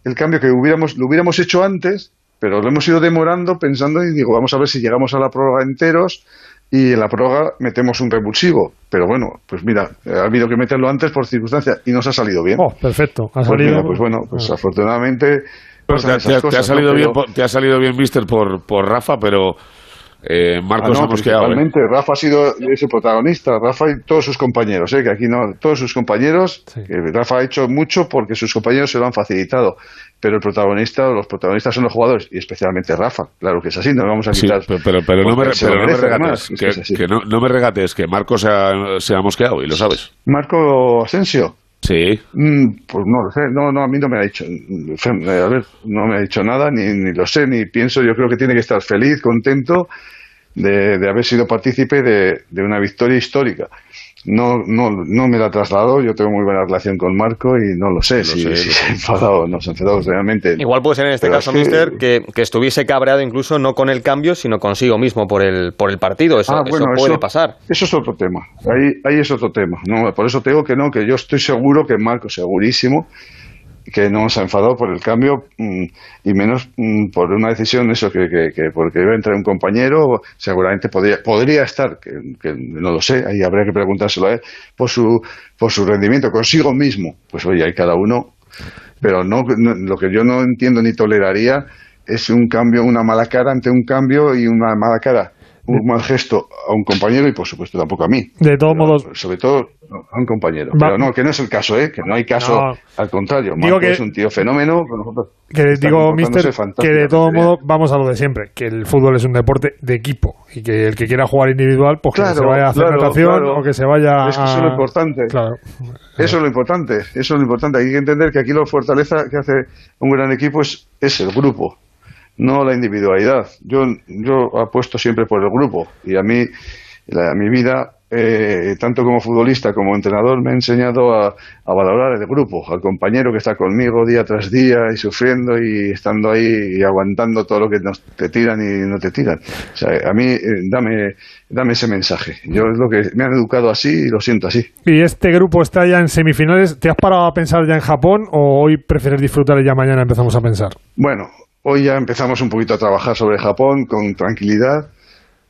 el cambio que hubiéramos, lo hubiéramos hecho antes, pero lo hemos ido demorando pensando y digo, vamos a ver si llegamos a la prórroga enteros y en la prórroga metemos un revulsivo. Pero bueno, pues mira, eh, ha habido que meterlo antes por circunstancias y nos ha salido bien. Oh, perfecto. Ha Pues salido. mira, pues bueno, pues afortunadamente Pues te, te- esas te ha salido ¿no? bien, Pero- te ha salido bien, mister, por, por Rafa, pero eh, Marcos Ah, no, hemos quedado. ¿eh? Rafa ha sido ese protagonista, Rafa y todos sus compañeros, ¿eh? que aquí no, todos sus compañeros, que Rafa ha hecho mucho porque sus compañeros se lo han facilitado, pero el protagonista, los protagonistas son los jugadores y especialmente Rafa, claro que es así, no vamos a Sí, quitar. pero, pero, pero no me, re- se pero no me regates, además, que, que es así. que no, no me regates, que Marcos se ha, se ha mosqueado y lo sabes. Marco Asensio. Sí. Mm, pues no lo sé, no, no, a mí no me ha dicho, eh, a ver, no me ha dicho nada, ni, lo sé, ni pienso, yo creo que tiene que estar feliz, contento de, de haber sido partícipe de una victoria histórica. No, no, no me la ha trasladado, yo tengo muy buena relación con Marco y no lo sé si, sé, si lo se ha enfadado o no se ha enfadado realmente. Igual puede ser en este Pero caso, es que- Mister, que, que estuviese cabreado incluso no con el cambio, sino consigo mismo por el, por el partido. Eso, Ah, bueno, eso puede eso- pasar. Eso es otro tema. Ahí, ahí es otro tema. No, por eso te digo que no, que yo estoy seguro que Marco, segurísimo, que no se ha enfadado por el cambio mm, y menos mm, por una decisión eso que, que, que porque iba a entrar un compañero seguramente podría podría estar que, que no lo sé ahí habría que preguntárselo a él por su por su rendimiento consigo mismo. Pues oye hay cada uno. Pero no, no- lo que yo no entiendo ni toleraría es un cambio una mala cara ante un cambio y una mala cara un mal gesto a un compañero y por supuesto tampoco a mí. De todos modos. Sobre todo a un compañero. Va- Pero no, que no es el caso, ¿eh? Que no hay caso, No. al contrario. Digo que- es un tío fenómeno. Que digo, mister, que de todos modos vamos a lo de siempre, que el fútbol es un deporte de equipo y que el que quiera jugar individual, pues que Claro, se vaya a hacer claro, natación claro. o que se vaya Es que a... eso es lo importante. Eso es lo importante, eso es lo importante. Hay que entender que aquí la fortaleza que hace un gran equipo es, es el grupo, no la individualidad. Yo, yo apuesto siempre por el grupo y a mí, la- mi vida, eh, tanto como futbolista como entrenador, me ha enseñado a, a valorar el grupo, al compañero que está conmigo día tras día y sufriendo y estando ahí y aguantando todo lo que nos, te tiran y no te tiran. O sea, a mí, eh, dame, dame ese mensaje. Yo es lo que me han educado así y lo siento así. Y este grupo está ya en semifinales. ¿Te has parado a pensar ya en Japón o hoy prefieres disfrutar y ya mañana empezamos a pensar? Bueno, hoy ya empezamos un poquito a trabajar sobre Japón con tranquilidad,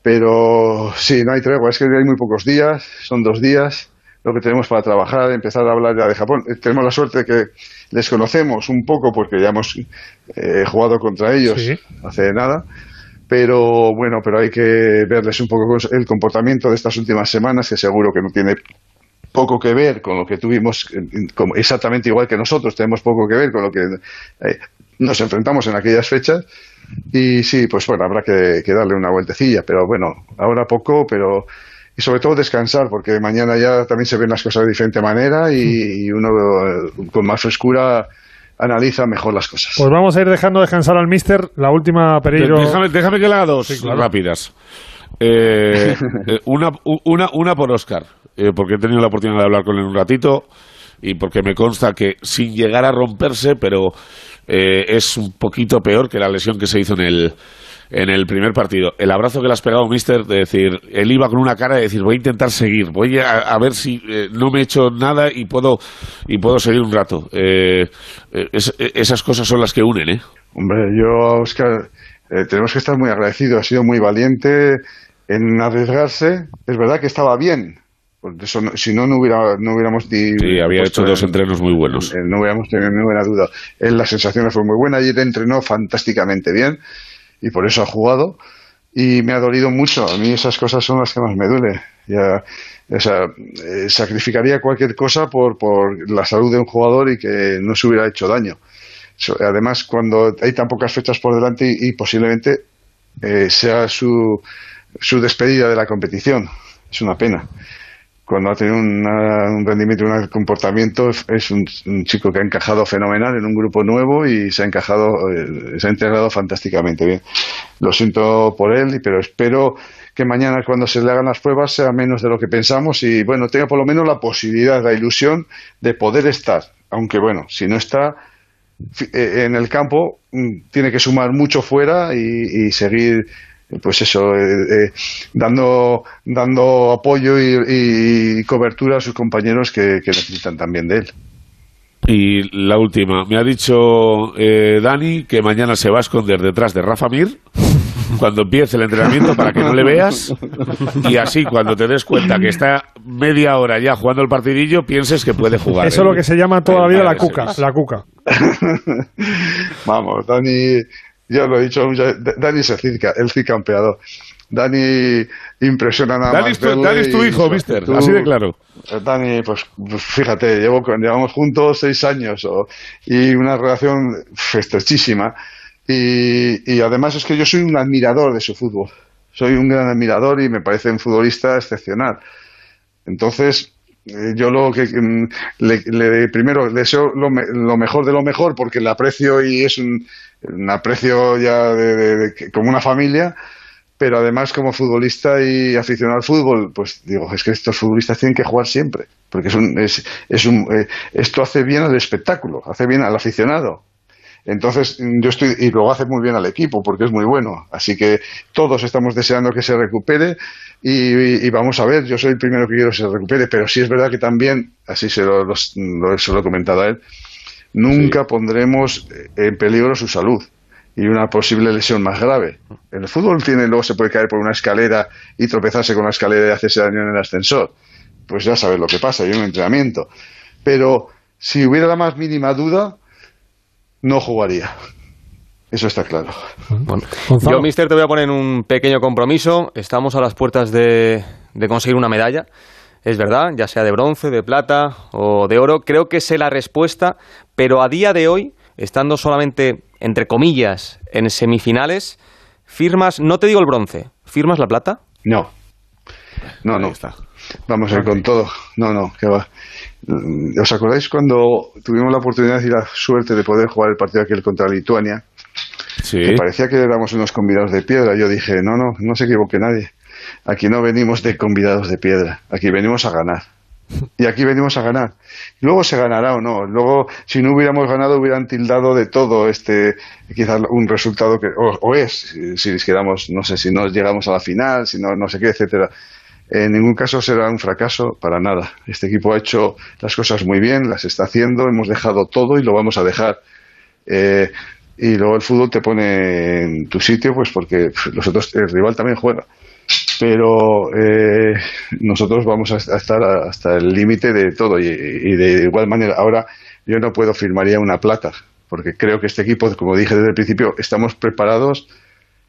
pero sí, no hay tregua, es que hay muy pocos días, son dos días lo que tenemos para trabajar, empezar a hablar ya de Japón. Eh, Tenemos la suerte de que les conocemos un poco porque ya hemos eh, jugado contra ellos Sí. hace nada, pero bueno, pero hay que verles un poco el comportamiento de estas últimas semanas, que seguro que no tiene poco que ver con lo que tuvimos, exactamente igual que nosotros, tenemos poco que ver con lo que eh, nos enfrentamos en aquellas fechas. Y sí, pues bueno, habrá que, que darle una vueltecilla, pero bueno, ahora poco, pero. Y sobre todo descansar, porque mañana ya también se ven las cosas de diferente manera y, y uno eh, con más frescura analiza mejor las cosas. Pues vamos a ir dejando descansar al mister. La última, Pereiro. Déjame, déjame que le haga dos Sí, claro. rápidas. Eh, *laughs* eh, una, una, una por Oscar, eh, porque he tenido la oportunidad de hablar con él un ratito y porque me consta que sin llegar a romperse, pero eh, es un poquito peor que la lesión que se hizo en el, en el primer partido. El abrazo que le has pegado, mister, de decir, él iba con una cara de decir, voy a intentar seguir, voy a, a ver si eh, no me he hecho nada y puedo, y puedo seguir un rato. Eh, eh, eh, esas cosas son las que unen, ¿eh? Hombre, yo, Oscar, tenemos que estar muy agradecidos. Ha sido muy valiente en arriesgarse. Es verdad que estaba bien. Por eso si no, no, hubiera, no hubiéramos ni. Sí, había hecho dos en- entrenos muy buenos. no hubiéramos tenido ninguna duda. Él, la sensación fue muy buena. Ayer entrenó fantásticamente bien y por eso ha jugado. Y me ha dolido mucho. A mí esas cosas son las que más me duele. Ya, o sea, eh, sacrificaría cualquier cosa por, por la salud de un jugador y que no se hubiera hecho daño. Además, cuando hay tan pocas fechas por delante y, y posiblemente eh, sea su, su despedida de la competición. Es una pena. Cuando ha tenido una- un rendimiento y un comportamiento, es- un, chico que ha encajado fenomenal en un grupo nuevo y se ha encajado, eh, se ha integrado fantásticamente bien. Lo siento por él, pero espero que mañana cuando se le hagan las pruebas sea menos de lo que pensamos y bueno, tenga por lo menos la posibilidad, la ilusión de poder estar. Aunque bueno, si no está, eh, en el campo mm, tiene que sumar mucho fuera y seguir pues eso eh, eh, dando dando apoyo y, y cobertura a sus compañeros que, que necesitan también de él Y la última, me ha dicho eh, Dani que mañana se va a esconder detrás de Rafa Mir cuando empiece el entrenamiento para que no le veas y así cuando te des cuenta que está media hora ya jugando el partidillo pienses que puede jugar. Eso es ¿eh? lo que se llama toda la vida la cuca. La *laughs* cuca. Vamos, Dani, yo lo he dicho, muchas veces, Dani es el Cid, el Cid campeador. Dani impresiona nada Dani más. es tu- Dani es tu y hijo, tú- mister, así de claro. Dani, pues, fíjate, llevo, llevamos juntos seis años o- y una relación estrechísima. Y, y además es que yo soy un admirador de su fútbol. Soy un gran admirador y me parece un futbolista excepcional. Entonces, eh, yo lo que mm, le, le- primero deseo lo, me- lo mejor de lo mejor porque le aprecio y es un, aprecio ya de, de- de como una familia pero además como futbolista y aficionado al fútbol pues digo es que estos futbolistas tienen que jugar siempre porque es un, es, es un eh, esto hace bien al espectáculo hace bien al aficionado entonces, yo estoy, y luego hace muy bien al equipo, porque es muy bueno. Así que todos estamos deseando que se recupere y, y vamos a ver, yo soy el primero que quiero que se recupere, pero sí es verdad que también, así se lo, lo- se lo he comentado a él, nunca pondremos en peligro su salud y una posible lesión más grave. En el fútbol tiene, luego se puede caer por una escalera y tropezarse con la escalera y hacerse daño en el ascensor. Pues ya sabes lo que pasa, hay un entrenamiento. Pero si hubiera la más mínima duda, no jugaría. Eso está claro. Yo, mister, te voy a poner un pequeño compromiso. Estamos a las puertas de, de conseguir una medalla. Es verdad, ya sea de bronce, de plata o de oro. Creo que sé la respuesta, pero a día de hoy, estando solamente, entre comillas, en semifinales, firmas, no te digo el bronce, ¿firmas la plata? No. No, no. Vamos a ir con todo. No, no, que va. Mm, ¿Os acordáis cuando tuvimos la oportunidad y la suerte de poder jugar el partido aquel contra Lituania? Sí. Que parecía que éramos unos convidados de piedra. Yo dije, no, no, no se equivoque nadie. Aquí no venimos de convidados de piedra. Aquí venimos a ganar. Y aquí venimos a ganar. Luego se ganará o no. Luego, si no hubiéramos ganado, hubieran tildado de todo este, quizás un resultado que, o, o es, si, si quedamos, no sé, si no llegamos a la final, si no, no sé qué, etcétera. En ningún caso será un fracaso, para nada. Este equipo ha hecho las cosas muy bien, las está haciendo, hemos dejado todo y lo vamos a dejar. Eh, y luego el fútbol te pone en tu sitio, pues porque los otros, el rival también juega. Pero eh, nosotros vamos a estar hasta el límite de todo y, de igual manera. Ahora yo no puedo firmar ya una plata, porque creo que este equipo, como dije desde el principio, estamos preparados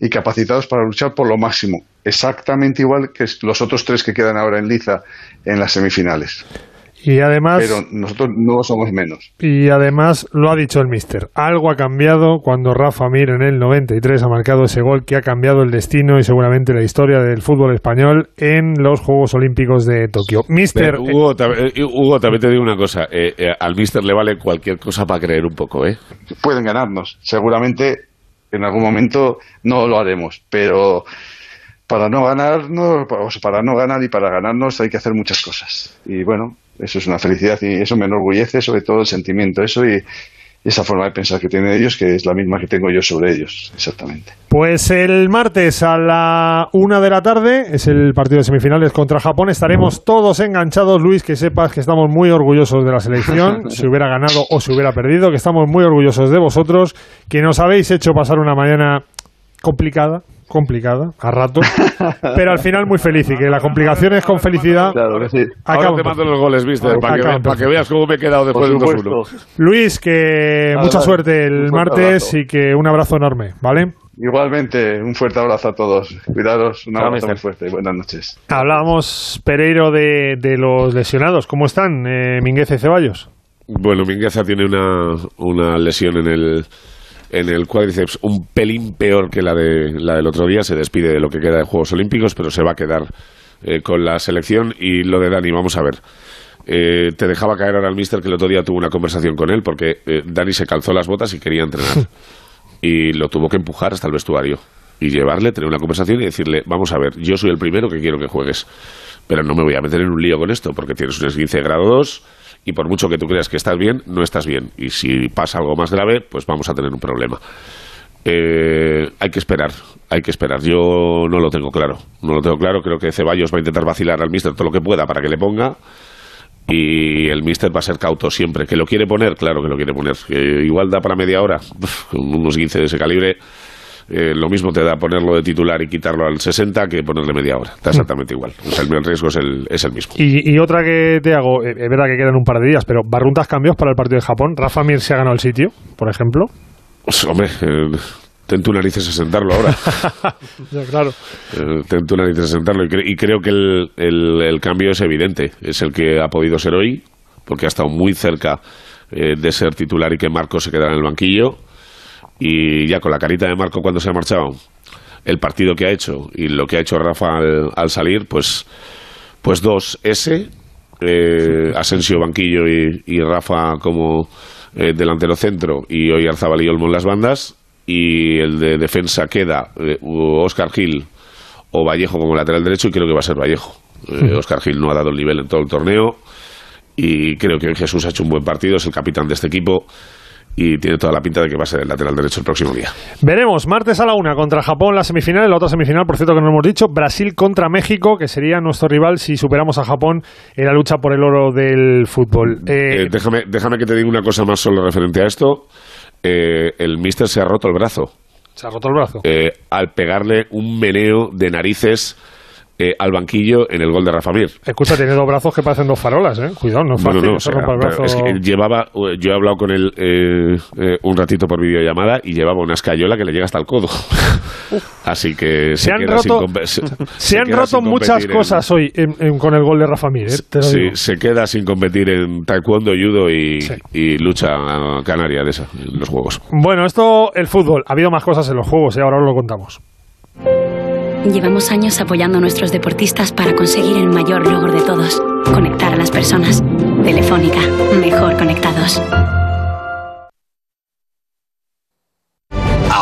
y capacitados para luchar por lo máximo, exactamente igual que los otros tres que quedan ahora en liza en las semifinales. Y además, Pero nosotros no somos menos. y además lo ha dicho el mister. Algo ha cambiado cuando Rafa Mir en el 93 ha marcado ese gol que ha cambiado el destino y seguramente la historia del fútbol español en los Juegos Olímpicos de Tokio. Mister, Pero, Hugo, tam- eh, Hugo, también te digo una cosa. eh, eh, al mister le vale cualquier cosa para creer un poco, ¿eh? Pueden ganarnos. Seguramente en algún momento no lo haremos, pero para no ganar, no, o sea, para no ganar y para ganarnos hay que hacer muchas cosas. Y bueno, eso es una felicidad y eso me enorgullece, sobre todo el sentimiento, eso y esa forma de pensar que tienen ellos, que es la misma que tengo yo sobre ellos, exactamente. Pues el martes a la una de la tarde es el partido de semifinales contra Japón. Estaremos todos enganchados, Luis, que sepas que estamos muy orgullosos de la selección, *laughs* si hubiera ganado o si hubiera perdido, que estamos muy orgullosos de vosotros, que nos habéis hecho pasar una mañana complicada, complicada, a ratos, *laughs* pero al final muy feliz y que la complicación es con felicidad. Claro que sí. Ahora te mando los goles, mister, para que, para veas cómo me he quedado después del 2-1. Luis, que Nada, mucha suerte el martes abrazo. y que un abrazo enorme, ¿vale? Igualmente, un fuerte abrazo a todos. Cuidaros, un abrazo muy fuerte. Buenas noches. Hablábamos, Pereiro, de, de los lesionados. ¿Cómo están, eh, Minguez y Ceballos? Bueno, Mingueza tiene una, una lesión en el, en el cuádriceps un pelín peor que la, de, la del otro día. Se despide de lo que queda de Juegos Olímpicos, pero se va a quedar eh, con la selección. Y lo de Dani, vamos a ver. Eh, te dejaba caer ahora el mister que el otro día tuvo una conversación con él porque eh, Dani se calzó las botas y quería entrenar. *laughs* y lo tuvo que empujar hasta el vestuario y llevarle, tener una conversación y decirle, vamos a ver, yo soy el primero que quiero que juegues, pero no me voy a meter en un lío con esto porque tienes un esguince de grado 2 y por mucho que tú creas que estás bien, no estás bien. Y si pasa algo más grave, pues vamos a tener un problema. Eh, hay que esperar, hay que esperar. Yo no lo tengo claro, no lo tengo claro. Creo que Ceballos va a intentar vacilar al míster todo lo que pueda para que le ponga y el míster va a ser cauto siempre. ¿Que lo quiere poner? Claro que lo quiere poner. ¿Que igual da para media hora? Uf, unos 15 de ese calibre, eh, lo mismo te da ponerlo de titular y quitarlo al 60 que ponerle media hora. Da exactamente igual. O sea, el riesgo es el, es el mismo. Y, y otra que te hago, eh, es verdad que quedan un par de días, pero ¿barruntas cambios para el partido de Japón? ¿Rafa Mir se ha ganado el sitio, por ejemplo? Pues, hombre, eh, ten tu narices a sentarlo ahora. *laughs* Ya, claro. Eh, ten tu narices a sentarlo. Y, cre- y creo que el, el- el cambio es evidente. Es el que ha podido ser hoy, porque ha estado muy cerca de ser titular y que Marco se quedara en el banquillo. Y ya con la carita de Marco cuando se ha marchado, el partido que ha hecho y lo que ha hecho Rafa al, al salir, pues, pues dos S, eh, Asensio banquillo y, y Rafa como eh, delantero centro y hoy Arzabal y Olmo en las bandas y el de defensa queda eh, Oscar Gil o Vallejo como lateral derecho y creo que va a ser Vallejo. Eh, Oscar Gil no ha dado el nivel en todo el torneo y creo que Jesús ha hecho un buen partido, es el capitán de este equipo y tiene toda la pinta de que va a ser el lateral derecho el próximo día. Veremos, martes a la una contra Japón la semifinal, la otra semifinal, por cierto que no hemos dicho, Brasil contra México, que sería nuestro rival si superamos a Japón en la lucha por el oro del fútbol. Eh, Eh, déjame, déjame que te diga una cosa más solo referente a esto. Eh, el mister se ha roto el brazo se ha roto el brazo. al pegarle un meneo de narices eh, al banquillo en el gol de Rafa Mir. Escucha, tiene dos brazos que parecen dos farolas, ¿eh? Cuidado, no es Bueno, fácil. no, o sea, brazo. es que llevaba, yo he hablado con él eh, eh, un ratito por videollamada y llevaba una escayola que le llega hasta el codo. *laughs* Así que se, Se han queda roto- *laughs* se- han roto muchas en- cosas hoy en- en- con el gol de Rafa Mir, ¿eh? Te lo Sí, digo. se queda sin competir en taekwondo, judo y, y lucha canaria de esa, en los juegos. Bueno, esto, el fútbol. Ha habido más cosas en los juegos y ahora os lo contamos. Llevamos años apoyando a nuestros deportistas para conseguir el mayor logro de todos, conectar a las personas. Telefónica, mejor conectados.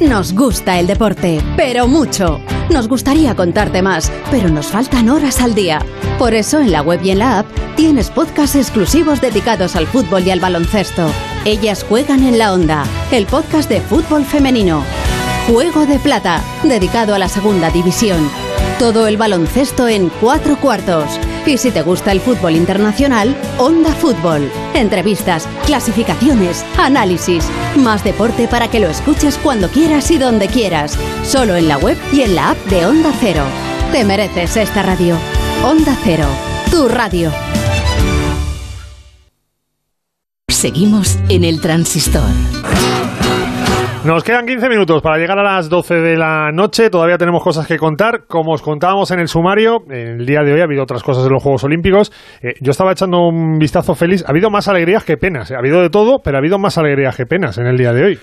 Nos gusta el deporte, pero mucho. Nos gustaría contarte más, pero nos faltan horas al día. Por eso en la web y en la app tienes podcasts exclusivos dedicados al fútbol y al baloncesto. Ellas juegan en la onda, el podcast de fútbol femenino. Juego de Plata, dedicado a la segunda división. Todo el baloncesto en cuatro cuartos. Y si te gusta el fútbol internacional, Onda Fútbol. Entrevistas, clasificaciones, análisis. Más deporte para que lo escuches cuando quieras y donde quieras. Solo en la web y en la app de Onda Cero. Te mereces esta radio. Onda Cero, tu radio. Seguimos en el transistor. Nos quedan 15 minutos para llegar a las 12 de la noche. Todavía tenemos cosas que contar. Como os contábamos en el sumario, el día de hoy ha habido otras cosas de los Juegos Olímpicos. Eh, yo estaba echando un vistazo feliz. Ha habido más alegrías que penas. eh. Ha habido de todo, pero ha habido más alegrías que penas en el día de hoy.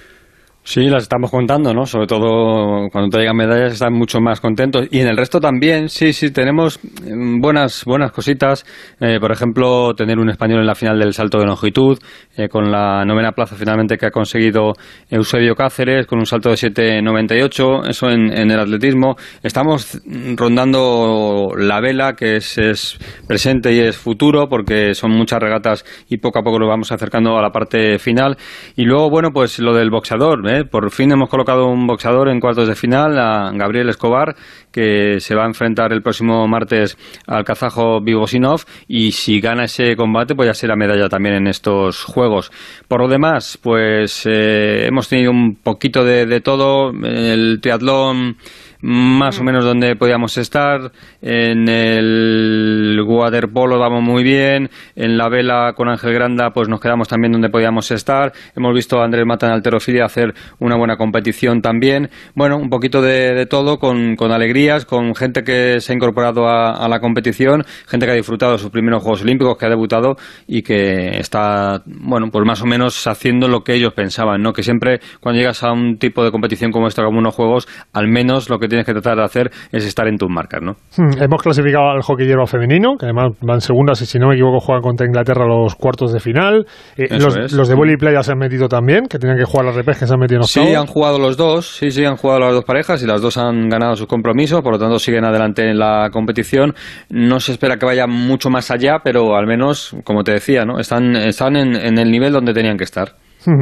Sí, las estamos contando, ¿no? Sobre todo cuando te llegan medallas están mucho más contentos. Y en el resto también, sí, sí, tenemos mm, buenas, buenas cositas. Eh, por ejemplo, tener un español en la final del salto de longitud, eh, con la novena plaza finalmente que ha conseguido Eusebio Cáceres, con un salto de 7.98, eso en, en el atletismo. Estamos rondando la vela, que es, es presente y es futuro, porque son muchas regatas y poco a poco nos vamos acercando a la parte final. Y luego, bueno, pues lo del boxeador, ¿eh? Por fin hemos colocado un boxeador en cuartos de final, a Gabriel Escobar, que se va a enfrentar el próximo martes al kazajo Bigosinov y si gana ese combate pues ya será medalla también en estos Juegos. Por lo demás, pues eh, hemos tenido un poquito de, de todo, el triatlón más o menos donde podíamos estar. En el waterpolo vamos muy bien. En la vela con Ángel Granda, pues nos quedamos también donde podíamos estar. Hemos visto a Andrés Mata en alterofilia hacer una buena competición también. Bueno, un poquito de, de todo, con, con alegrías, con gente que se ha incorporado a, a la competición, gente que ha disfrutado de sus primeros Juegos Olímpicos, que ha debutado y que está, bueno, pues más o menos haciendo lo que ellos pensaban, ¿no? Que siempre cuando llegas a un tipo de competición como esta, como unos Juegos, al menos lo que tienes que tratar de hacer es estar en tus marcas, ¿no? Hmm, Hemos clasificado al hockey hierba femenino, que además van segundas y si no me equivoco juegan contra Inglaterra los cuartos de final. Eh, los, es. los de volley playa se han metido también, que tenían que jugar las repes que se han metido en Sí, octavos. han jugado los dos, sí, sí, han jugado las dos parejas y las dos han ganado sus compromisos, por lo tanto siguen adelante en la competición. No se espera que vaya mucho más allá, pero al menos, como te decía, ¿no? están, están en, en el nivel donde tenían que estar. *laughs*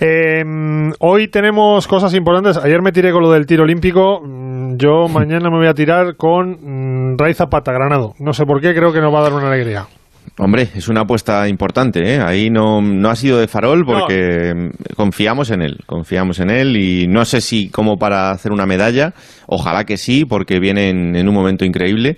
Eh, hoy tenemos cosas importantes. Ayer me tiré con lo del tiro olímpico. Yo mañana me voy a tirar con mm, Raiza Pata Granado. No sé por qué, creo que nos va a dar una alegría. Hombre, es una apuesta importante, ¿eh? Ahí no, no ha sido de farol porque mm, confiamos en él, confiamos en él y no sé si como para hacer una medalla, ojalá que sí, porque viene en, en un momento increíble,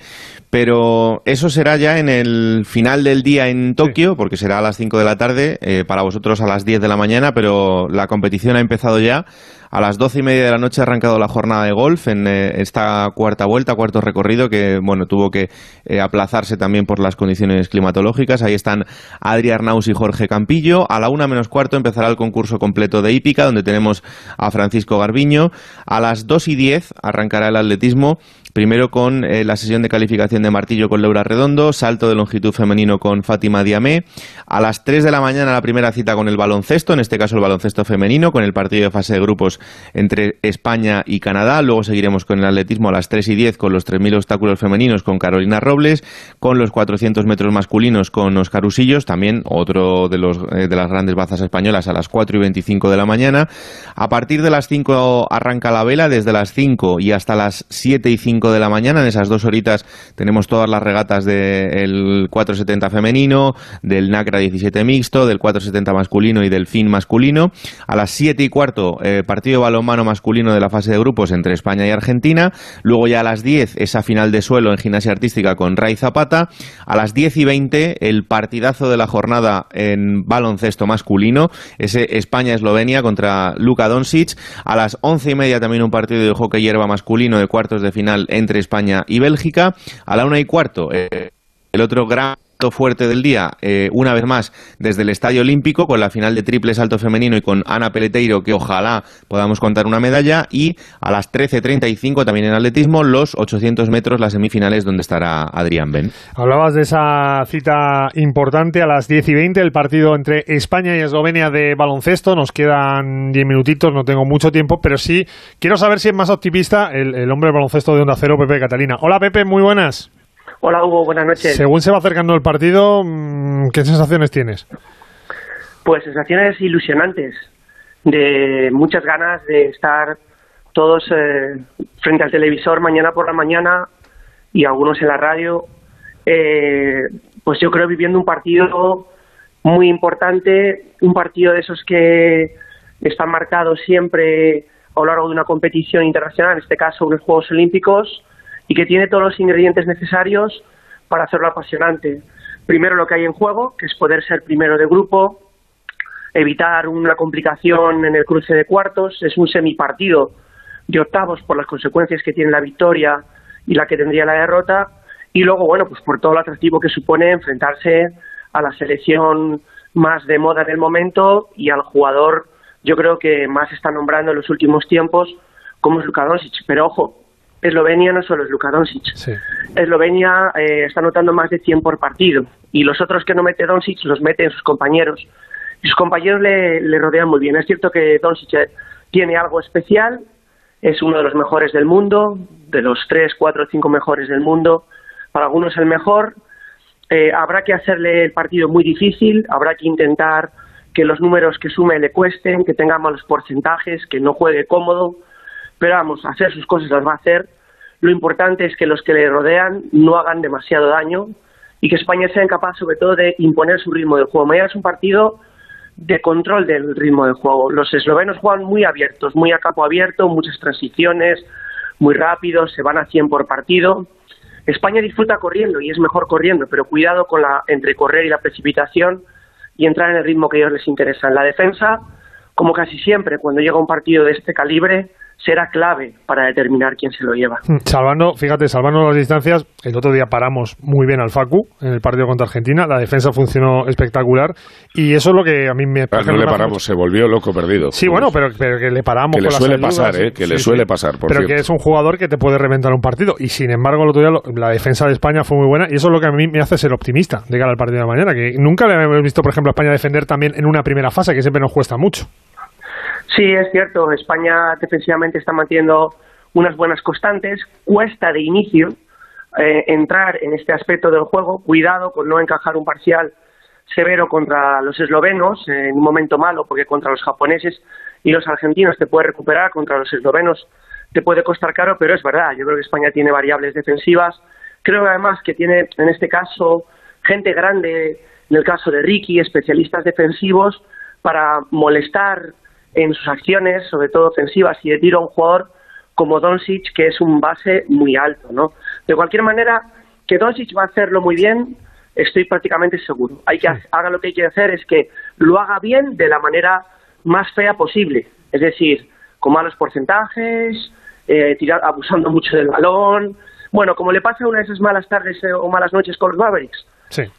pero eso será ya en el final del día en Tokio, porque será a las 5 de la tarde, eh, para vosotros a las 10 de la mañana, pero la competición ha empezado ya. A las doce y media de la noche ha arrancado la jornada de golf en eh, esta cuarta vuelta, cuarto recorrido, que bueno tuvo que eh, aplazarse también por las condiciones climatológicas. Ahí están Adri Arnaus y Jorge Campillo. A la una menos cuarto empezará el concurso completo de hípica, donde tenemos a Francisco Garbiño. A las dos y diez arrancará el atletismo Primero con eh, la sesión de calificación de martillo con Laura Redondo, salto de longitud femenino con Fátima Diamé. A las 3 de la mañana la primera cita con el baloncesto, en este caso el baloncesto femenino, con el partido de fase de grupos entre España y Canadá. Luego seguiremos con el atletismo a las 3 y 10 con los 3.000 obstáculos femeninos con Carolina Robles, con los 400 metros masculinos con Oscar Usillos, también otro de, los, eh, de las grandes bazas españolas a las 4 y 25 de la mañana. A partir de las 5 arranca la vela, desde las 5 y hasta las 7 y 5 de la mañana. En esas dos horitas tenemos todas las regatas del 470 femenino, del NACRA 17 mixto, del 470 masculino y del FIN masculino. A las 7 y cuarto, eh, partido balonmano masculino de la fase de grupos entre España y Argentina. Luego ya a las 10, esa final de suelo en gimnasia artística con Ray Zapata. A las 10 y 20, el partidazo de la jornada en baloncesto masculino, ese España-Eslovenia contra Luka Doncic. A las 11 y media también un partido de hockey hierba masculino de cuartos de final entre España y Bélgica. A la una y cuarto, eh, el otro gran fuerte del día, eh, una vez más, desde el Estadio Olímpico, con la final de triple salto femenino y con Ana Peleteiro, que ojalá podamos contar una medalla, y a las 13.35 también en atletismo, los 800 metros, las semifinales, donde estará Adrián Ben. Hablabas de esa cita importante a las 10 y 20, el partido entre España y Eslovenia de baloncesto. Nos quedan 10 minutitos, no tengo mucho tiempo, pero sí quiero saber si es más optimista el, hombre del baloncesto de Onda Cero, Pepe Catalina. Hola Pepe, muy buenas. Hola Hugo, buenas noches. Según se va acercando el partido, mm, ¿qué sensaciones tienes? Pues sensaciones ilusionantes, de muchas ganas de estar todos eh, frente al televisor mañana por la mañana y algunos en la radio. Eh, pues yo creo viviendo un partido muy importante, un partido de esos que están marcados siempre a lo largo de una competición internacional, en este caso unos Juegos Olímpicos, y que tiene todos los ingredientes necesarios para hacerlo apasionante. Primero lo que hay en juego, que es poder ser primero de grupo, evitar una complicación en el cruce de cuartos, es un semipartido de octavos por las consecuencias que tiene la victoria y la que tendría la derrota, y luego, bueno, pues por todo lo atractivo que supone enfrentarse a la selección más de moda del momento y al jugador, yo creo que más está nombrando en los últimos tiempos, como es Luka. Pero ojo, Eslovenia no solo es Luka Doncic. Eslovenia eh, está anotando más de 100 por partido y los otros que no mete Doncic los mete en sus compañeros. Y sus compañeros le, le rodean muy bien. Es cierto que Doncic eh, tiene algo especial, es uno de los mejores del mundo, de los 3, 4, 5 mejores del mundo. Para algunos el mejor. Eh, habrá que hacerle el partido muy difícil, habrá que intentar que los números que sume le cuesten, que tenga malos porcentajes, que no juegue cómodo pero vamos, hacer sus cosas las va a hacer. Lo importante es que los que le rodean no hagan demasiado daño y que España sea capaz sobre todo de imponer su ritmo de juego. Mañana es un partido de control del ritmo de juego. Los eslovenos juegan muy abiertos, muy a campo abierto, muchas transiciones, muy rápidos, se van a 100 por partido. España disfruta corriendo y es mejor corriendo, pero cuidado con la entre correr y la precipitación y entrar en el ritmo que a ellos les interesa. En la defensa, como casi siempre, cuando llega un partido de este calibre, será clave para determinar quién se lo lleva. Hmm. Salvando, fíjate, salvando las distancias, el otro día paramos muy bien al Facu en el partido contra Argentina, la defensa funcionó espectacular y eso es lo que a mí me Pero no le paramos, se volvió loco perdido. Sí, bueno, pero, que le paramos. Que le suele las ayudas, pasar, ¿eh? Que le suele sí. pasar, por Pero cierto. que es un jugador que te puede reventar un partido y sin embargo el otro día lo- la defensa de España fue muy buena y eso es lo que a mí me hace ser optimista de cara al partido de mañana, que nunca le hemos visto, por ejemplo, a España defender también en una primera fase, que siempre nos cuesta mucho. Sí, es cierto, España defensivamente está manteniendo unas buenas constantes, cuesta de inicio eh, entrar en este aspecto del juego, cuidado con no encajar un parcial severo contra los eslovenos en un momento malo, porque contra los japoneses y los argentinos te puede recuperar, contra los eslovenos te puede costar caro, pero es verdad, yo creo que España tiene variables defensivas, creo además que tiene en este caso gente grande, en el caso de Ricky, especialistas defensivos, para molestar en sus acciones, sobre todo ofensivas y de tiro a un jugador como Doncic, que es un base muy alto, ¿no? De cualquier manera, que Doncic va a hacerlo muy bien, estoy prácticamente seguro. Hay que haga lo que hay que hacer es que lo haga bien de la manera más fea posible, es decir, con malos porcentajes, eh, tirar, abusando mucho del balón, bueno, como le pasa una de esas malas tardes eh, o malas noches con los Mavericks,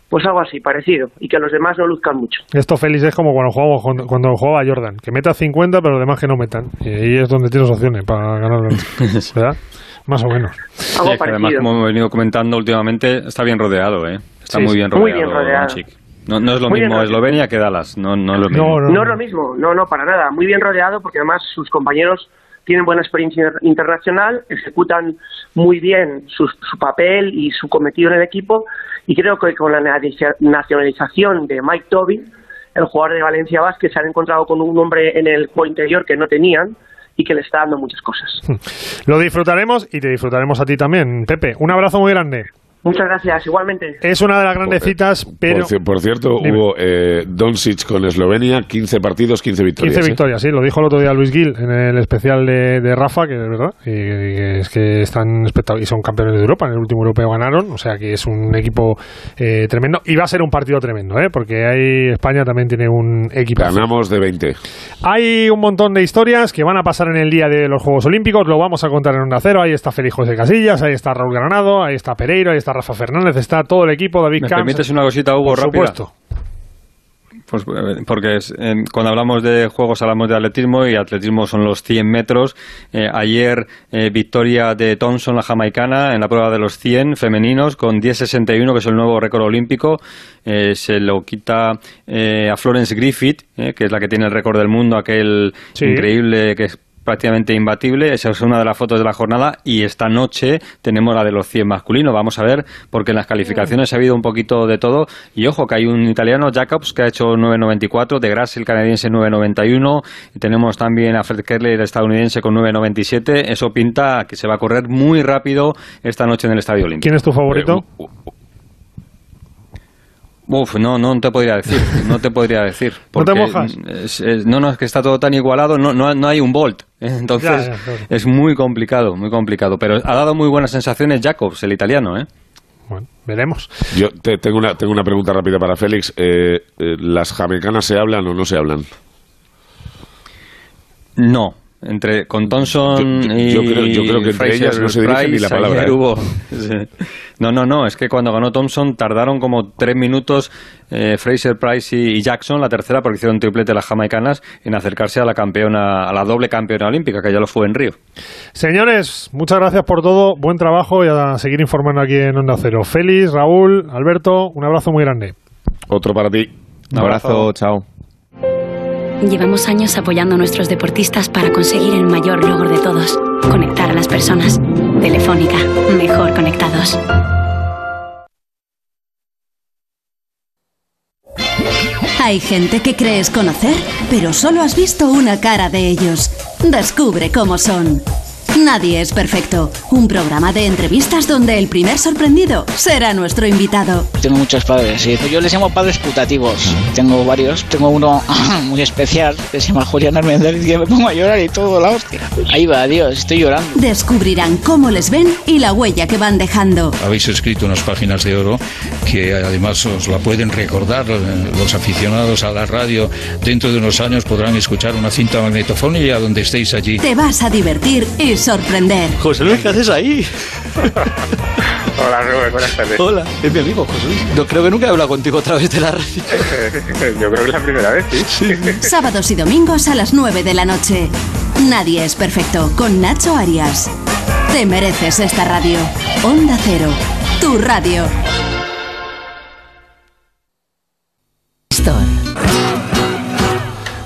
Pues algo así, parecido, y que los demás no luzcan mucho. Esto, Félix, es como cuando jugaba, cuando jugaba Jordan, que meta 50, pero los demás que no metan. Y ahí es donde tienes opciones para ganar, *laughs* ¿verdad? Más o menos. Algo además, como hemos venido comentando últimamente, está bien rodeado, ¿eh? Está muy bien rodeado. Muy bien rodeado. No, no, es lo mismo Eslovenia que Dallas, no, no es lo mismo. No, es lo mismo, no, no, para nada. Muy bien rodeado porque además sus compañeros tienen buena experiencia internacional, ejecutan muy bien su, su papel y su cometido en el equipo y creo que con la nacionalización de Mike Tobin, el jugador de Valencia Vázquez, se han encontrado con un hombre en el juego interior que no tenían y que le está dando muchas cosas. Lo disfrutaremos y te disfrutaremos a ti también, Pepe. Un abrazo muy grande. Muchas gracias, igualmente. Es una de las grandes citas, pero... Por, cierto, hubo eh, Doncic con Eslovenia, 15 partidos, 15 victorias. 15 ¿eh? victorias, sí, lo dijo el otro día Luis Gil en el especial de, Rafa, que es verdad, y, es que están y son campeones de Europa, en el último europeo ganaron, o sea que es un equipo eh, tremendo, y va a ser un partido tremendo, ¿eh? porque ahí España también tiene un equipo. Ganamos de 20. Hay un montón de historias que van a pasar en el día de los Juegos Olímpicos, lo vamos a contar en un acero, ahí está Félix José Casillas, ahí está Raúl Granado, ahí está Pereiro, ahí está Rafa Fernández, está todo el equipo, David ¿Me Camps. permites una cosita, Hugo, Por rápida? supuesto. Pues eh, porque es, eh, cuando hablamos de juegos hablamos de atletismo y atletismo son los 100 metros. Eh, ayer victoria de Thompson, la jamaicana, en la prueba de los 100 femeninos con 10.61, que es el nuevo récord olímpico. se lo quita a Florence Griffith, que es la que tiene el récord del mundo, aquel increíble que es prácticamente imbatible. Esa es una de las fotos de la jornada. Y esta noche tenemos la de los 100 masculinos. Vamos a ver, porque en las calificaciones ha habido un poquito de todo. Y ojo, que hay un italiano, Jacobs, que ha hecho 9.94, de Grass, el canadiense, 9.91. Y tenemos también a Fred Kerley, el estadounidense, con 9.97. Eso pinta que se va a correr muy rápido esta noche en el Estadio Olímpico. ¿Quién es tu favorito? Uf, no, no te podría decir, *laughs* no te podría decir. ¿No te mojas? no, no, es que está todo tan igualado, no, no, no hay un Bolt. *laughs* Entonces es muy complicado, muy complicado. Pero ha dado muy buenas sensaciones Jacobs, el italiano, ¿eh? Bueno, veremos. Yo te, tengo, una, tengo una pregunta rápida para Félix. Eh, eh, ¿Las jamaicanas se hablan o no se hablan? No, entre con Thompson y yo creo, yo creo que entre ellas no se dirige ni la palabra. ¿eh? Hubo, *laughs* no, no, no, es que cuando ganó Thompson tardaron como tres minutos eh, Fraser Price y, Jackson, la tercera, porque hicieron triplete las jamaicanas, en acercarse a la campeona, a la doble campeona olímpica, que ya lo fue en Río. Señores, muchas gracias por todo, buen trabajo y a seguir informando aquí en Onda Cero. Félix, Raúl, Alberto, un abrazo muy grande. Otro para ti. Un abrazo, chao. Llevamos años apoyando a nuestros deportistas para conseguir el mayor logro de todos, conectar a las personas. Telefónica, mejor conectados. Hay gente que crees conocer, pero solo has visto una cara de ellos. Descubre cómo son. Nadie es perfecto. Un programa de entrevistas donde el primer sorprendido será nuestro invitado. Tengo muchos padres, sí. Yo les llamo padres putativos. Tengo varios. Tengo uno *laughs* muy especial que se llama Julián Armendáriz y me pongo a llorar y todo, la hostia. Ahí va, Dios, estoy llorando. Descubrirán cómo les ven y la huella que van dejando. Habéis escrito unas páginas de oro que además os la pueden recordar eh, los aficionados a la radio. Dentro de unos años podrán escuchar una cinta magnetofónica donde estéis allí. Te vas a divertir y sorprender. José Luis, ¿qué haces ahí? *laughs* Hola, Rubén, buenas tardes. Hola, es mi amigo José Luis. No, creo que nunca he hablado contigo a través de la radio. *laughs* Yo creo que es la primera vez, sí. Sábados y domingos a las 9 de la noche. Nadie es perfecto con Nacho Arias. Te mereces esta radio. Onda Cero, tu radio.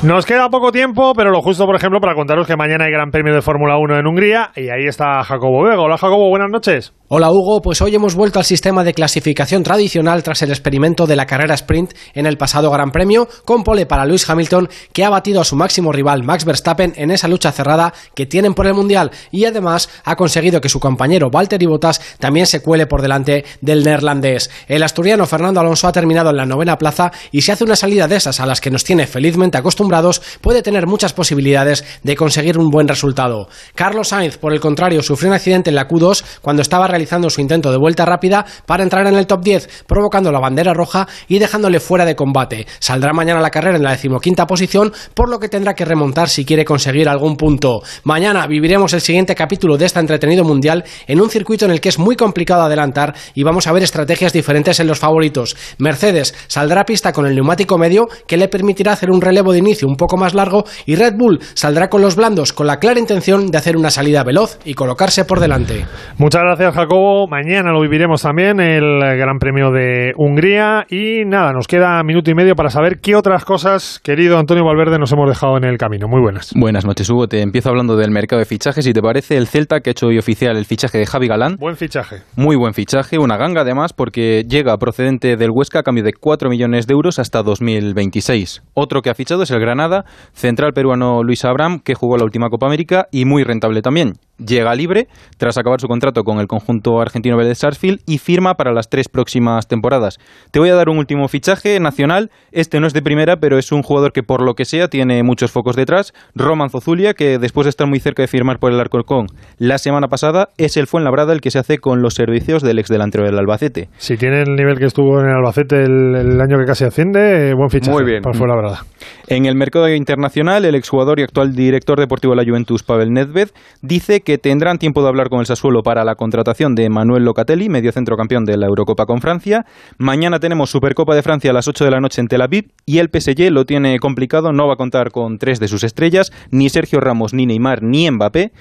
Nos queda poco tiempo, pero lo justo, por ejemplo, para contaros que mañana hay Gran Premio de Fórmula 1 en Hungría y ahí está Jacobo Vega. Hola Jacobo, buenas noches. Hola Hugo, pues hoy hemos vuelto al sistema de clasificación tradicional tras el experimento de la carrera sprint en el pasado Gran Premio, con pole para Lewis Hamilton, que ha batido a su máximo rival Max Verstappen en esa lucha cerrada que tienen por el Mundial y además ha conseguido que su compañero Valtteri Bottas también se cuele por delante del neerlandés. El asturiano Fernando Alonso ha terminado en la novena plaza y si hace una salida de esas a las que nos tiene felizmente acostumbrados, puede tener muchas posibilidades de conseguir un buen resultado. Carlos Sainz, por el contrario, sufrió un accidente en la Q2 cuando estaba realizando su intento de vuelta rápida para entrar en el top 10, provocando la bandera roja y dejándole fuera de combate. Saldrá mañana la carrera en la decimoquinta posición, por lo que tendrá que remontar si quiere conseguir algún punto. Mañana viviremos el siguiente capítulo de este entretenido mundial en un circuito en el que es muy complicado adelantar y vamos a ver estrategias diferentes en los favoritos. Mercedes saldrá a pista con el neumático medio que le permitirá hacer un relevo de inicio un poco más largo y Red Bull saldrá con los blandos con la clara intención de hacer una salida veloz y colocarse por delante. Muchas gracias, Jacobo. Mañana lo viviremos también, el Gran Premio de Hungría. Y nada, nos queda minuto y medio para saber qué otras cosas, querido Antonio Valverde, nos hemos dejado en el camino. Muy buenas. Buenas noches, Hugo. Te empiezo hablando del mercado de fichajes. Si te parece, el Celta que ha hecho hoy oficial el fichaje de Javi Galán. Buen fichaje. Muy buen fichaje, una ganga además, porque llega procedente del Huesca a cambio de 4 millones de euros hasta 2026. Otro que ha fichado es el Granada, central peruano Luis Abraham, que jugó la última Copa América y muy rentable también. Llega libre tras acabar su contrato con el conjunto argentino Vélez Sarsfield y firma para las tres próximas temporadas. Te voy a dar un último fichaje nacional. Este no es de primera, pero es un jugador que por lo que sea tiene muchos focos detrás. Roman Zozulia, que después de estar muy cerca de firmar por el Alcorcón la semana pasada, es el Fuenlabrada el que se hace con los servicios del ex delantero del Albacete. Si tiene el nivel que estuvo en el Albacete el, el año que casi asciende, eh, buen fichaje Muy bien. para Fuenlabrada. En el mercado internacional, el exjugador y actual director deportivo de la Juventus, Pavel Nedved, dice que tendrán tiempo de hablar con el Sassuolo para la contratación de Manuel Locatelli, medio centro campeón de la Eurocopa con Francia. Mañana tenemos Supercopa de Francia a las 8 de la noche en Tel Aviv y el PSG lo tiene complicado, no va a contar con tres de sus estrellas, ni Sergio Ramos, ni Neymar, ni Mbappé.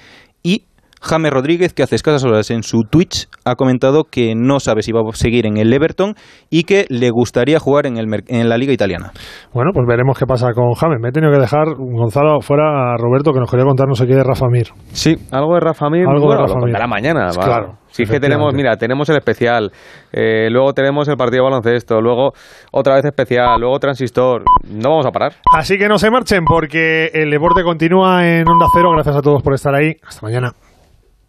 Y James Rodríguez, que hace escasas horas en su Twitch ha comentado que no sabe si va a seguir en el Everton y que le gustaría jugar en, el, en la Liga Italiana. Bueno, pues veremos qué pasa con James. Me he tenido que dejar, Gonzalo, fuera a Roberto, que nos quería contar no sé qué de Rafa Mir. Sí, algo de Rafa Mir. Algo de bueno, Rafa lo Mir. contará mañana. va. Claro, Si es que tenemos, mira, tenemos el especial, eh, luego tenemos el partido de baloncesto, luego otra vez especial, luego transistor. No vamos a parar. Así que no se marchen porque el deporte continúa en Onda Cero. Gracias a todos por estar ahí. Hasta mañana.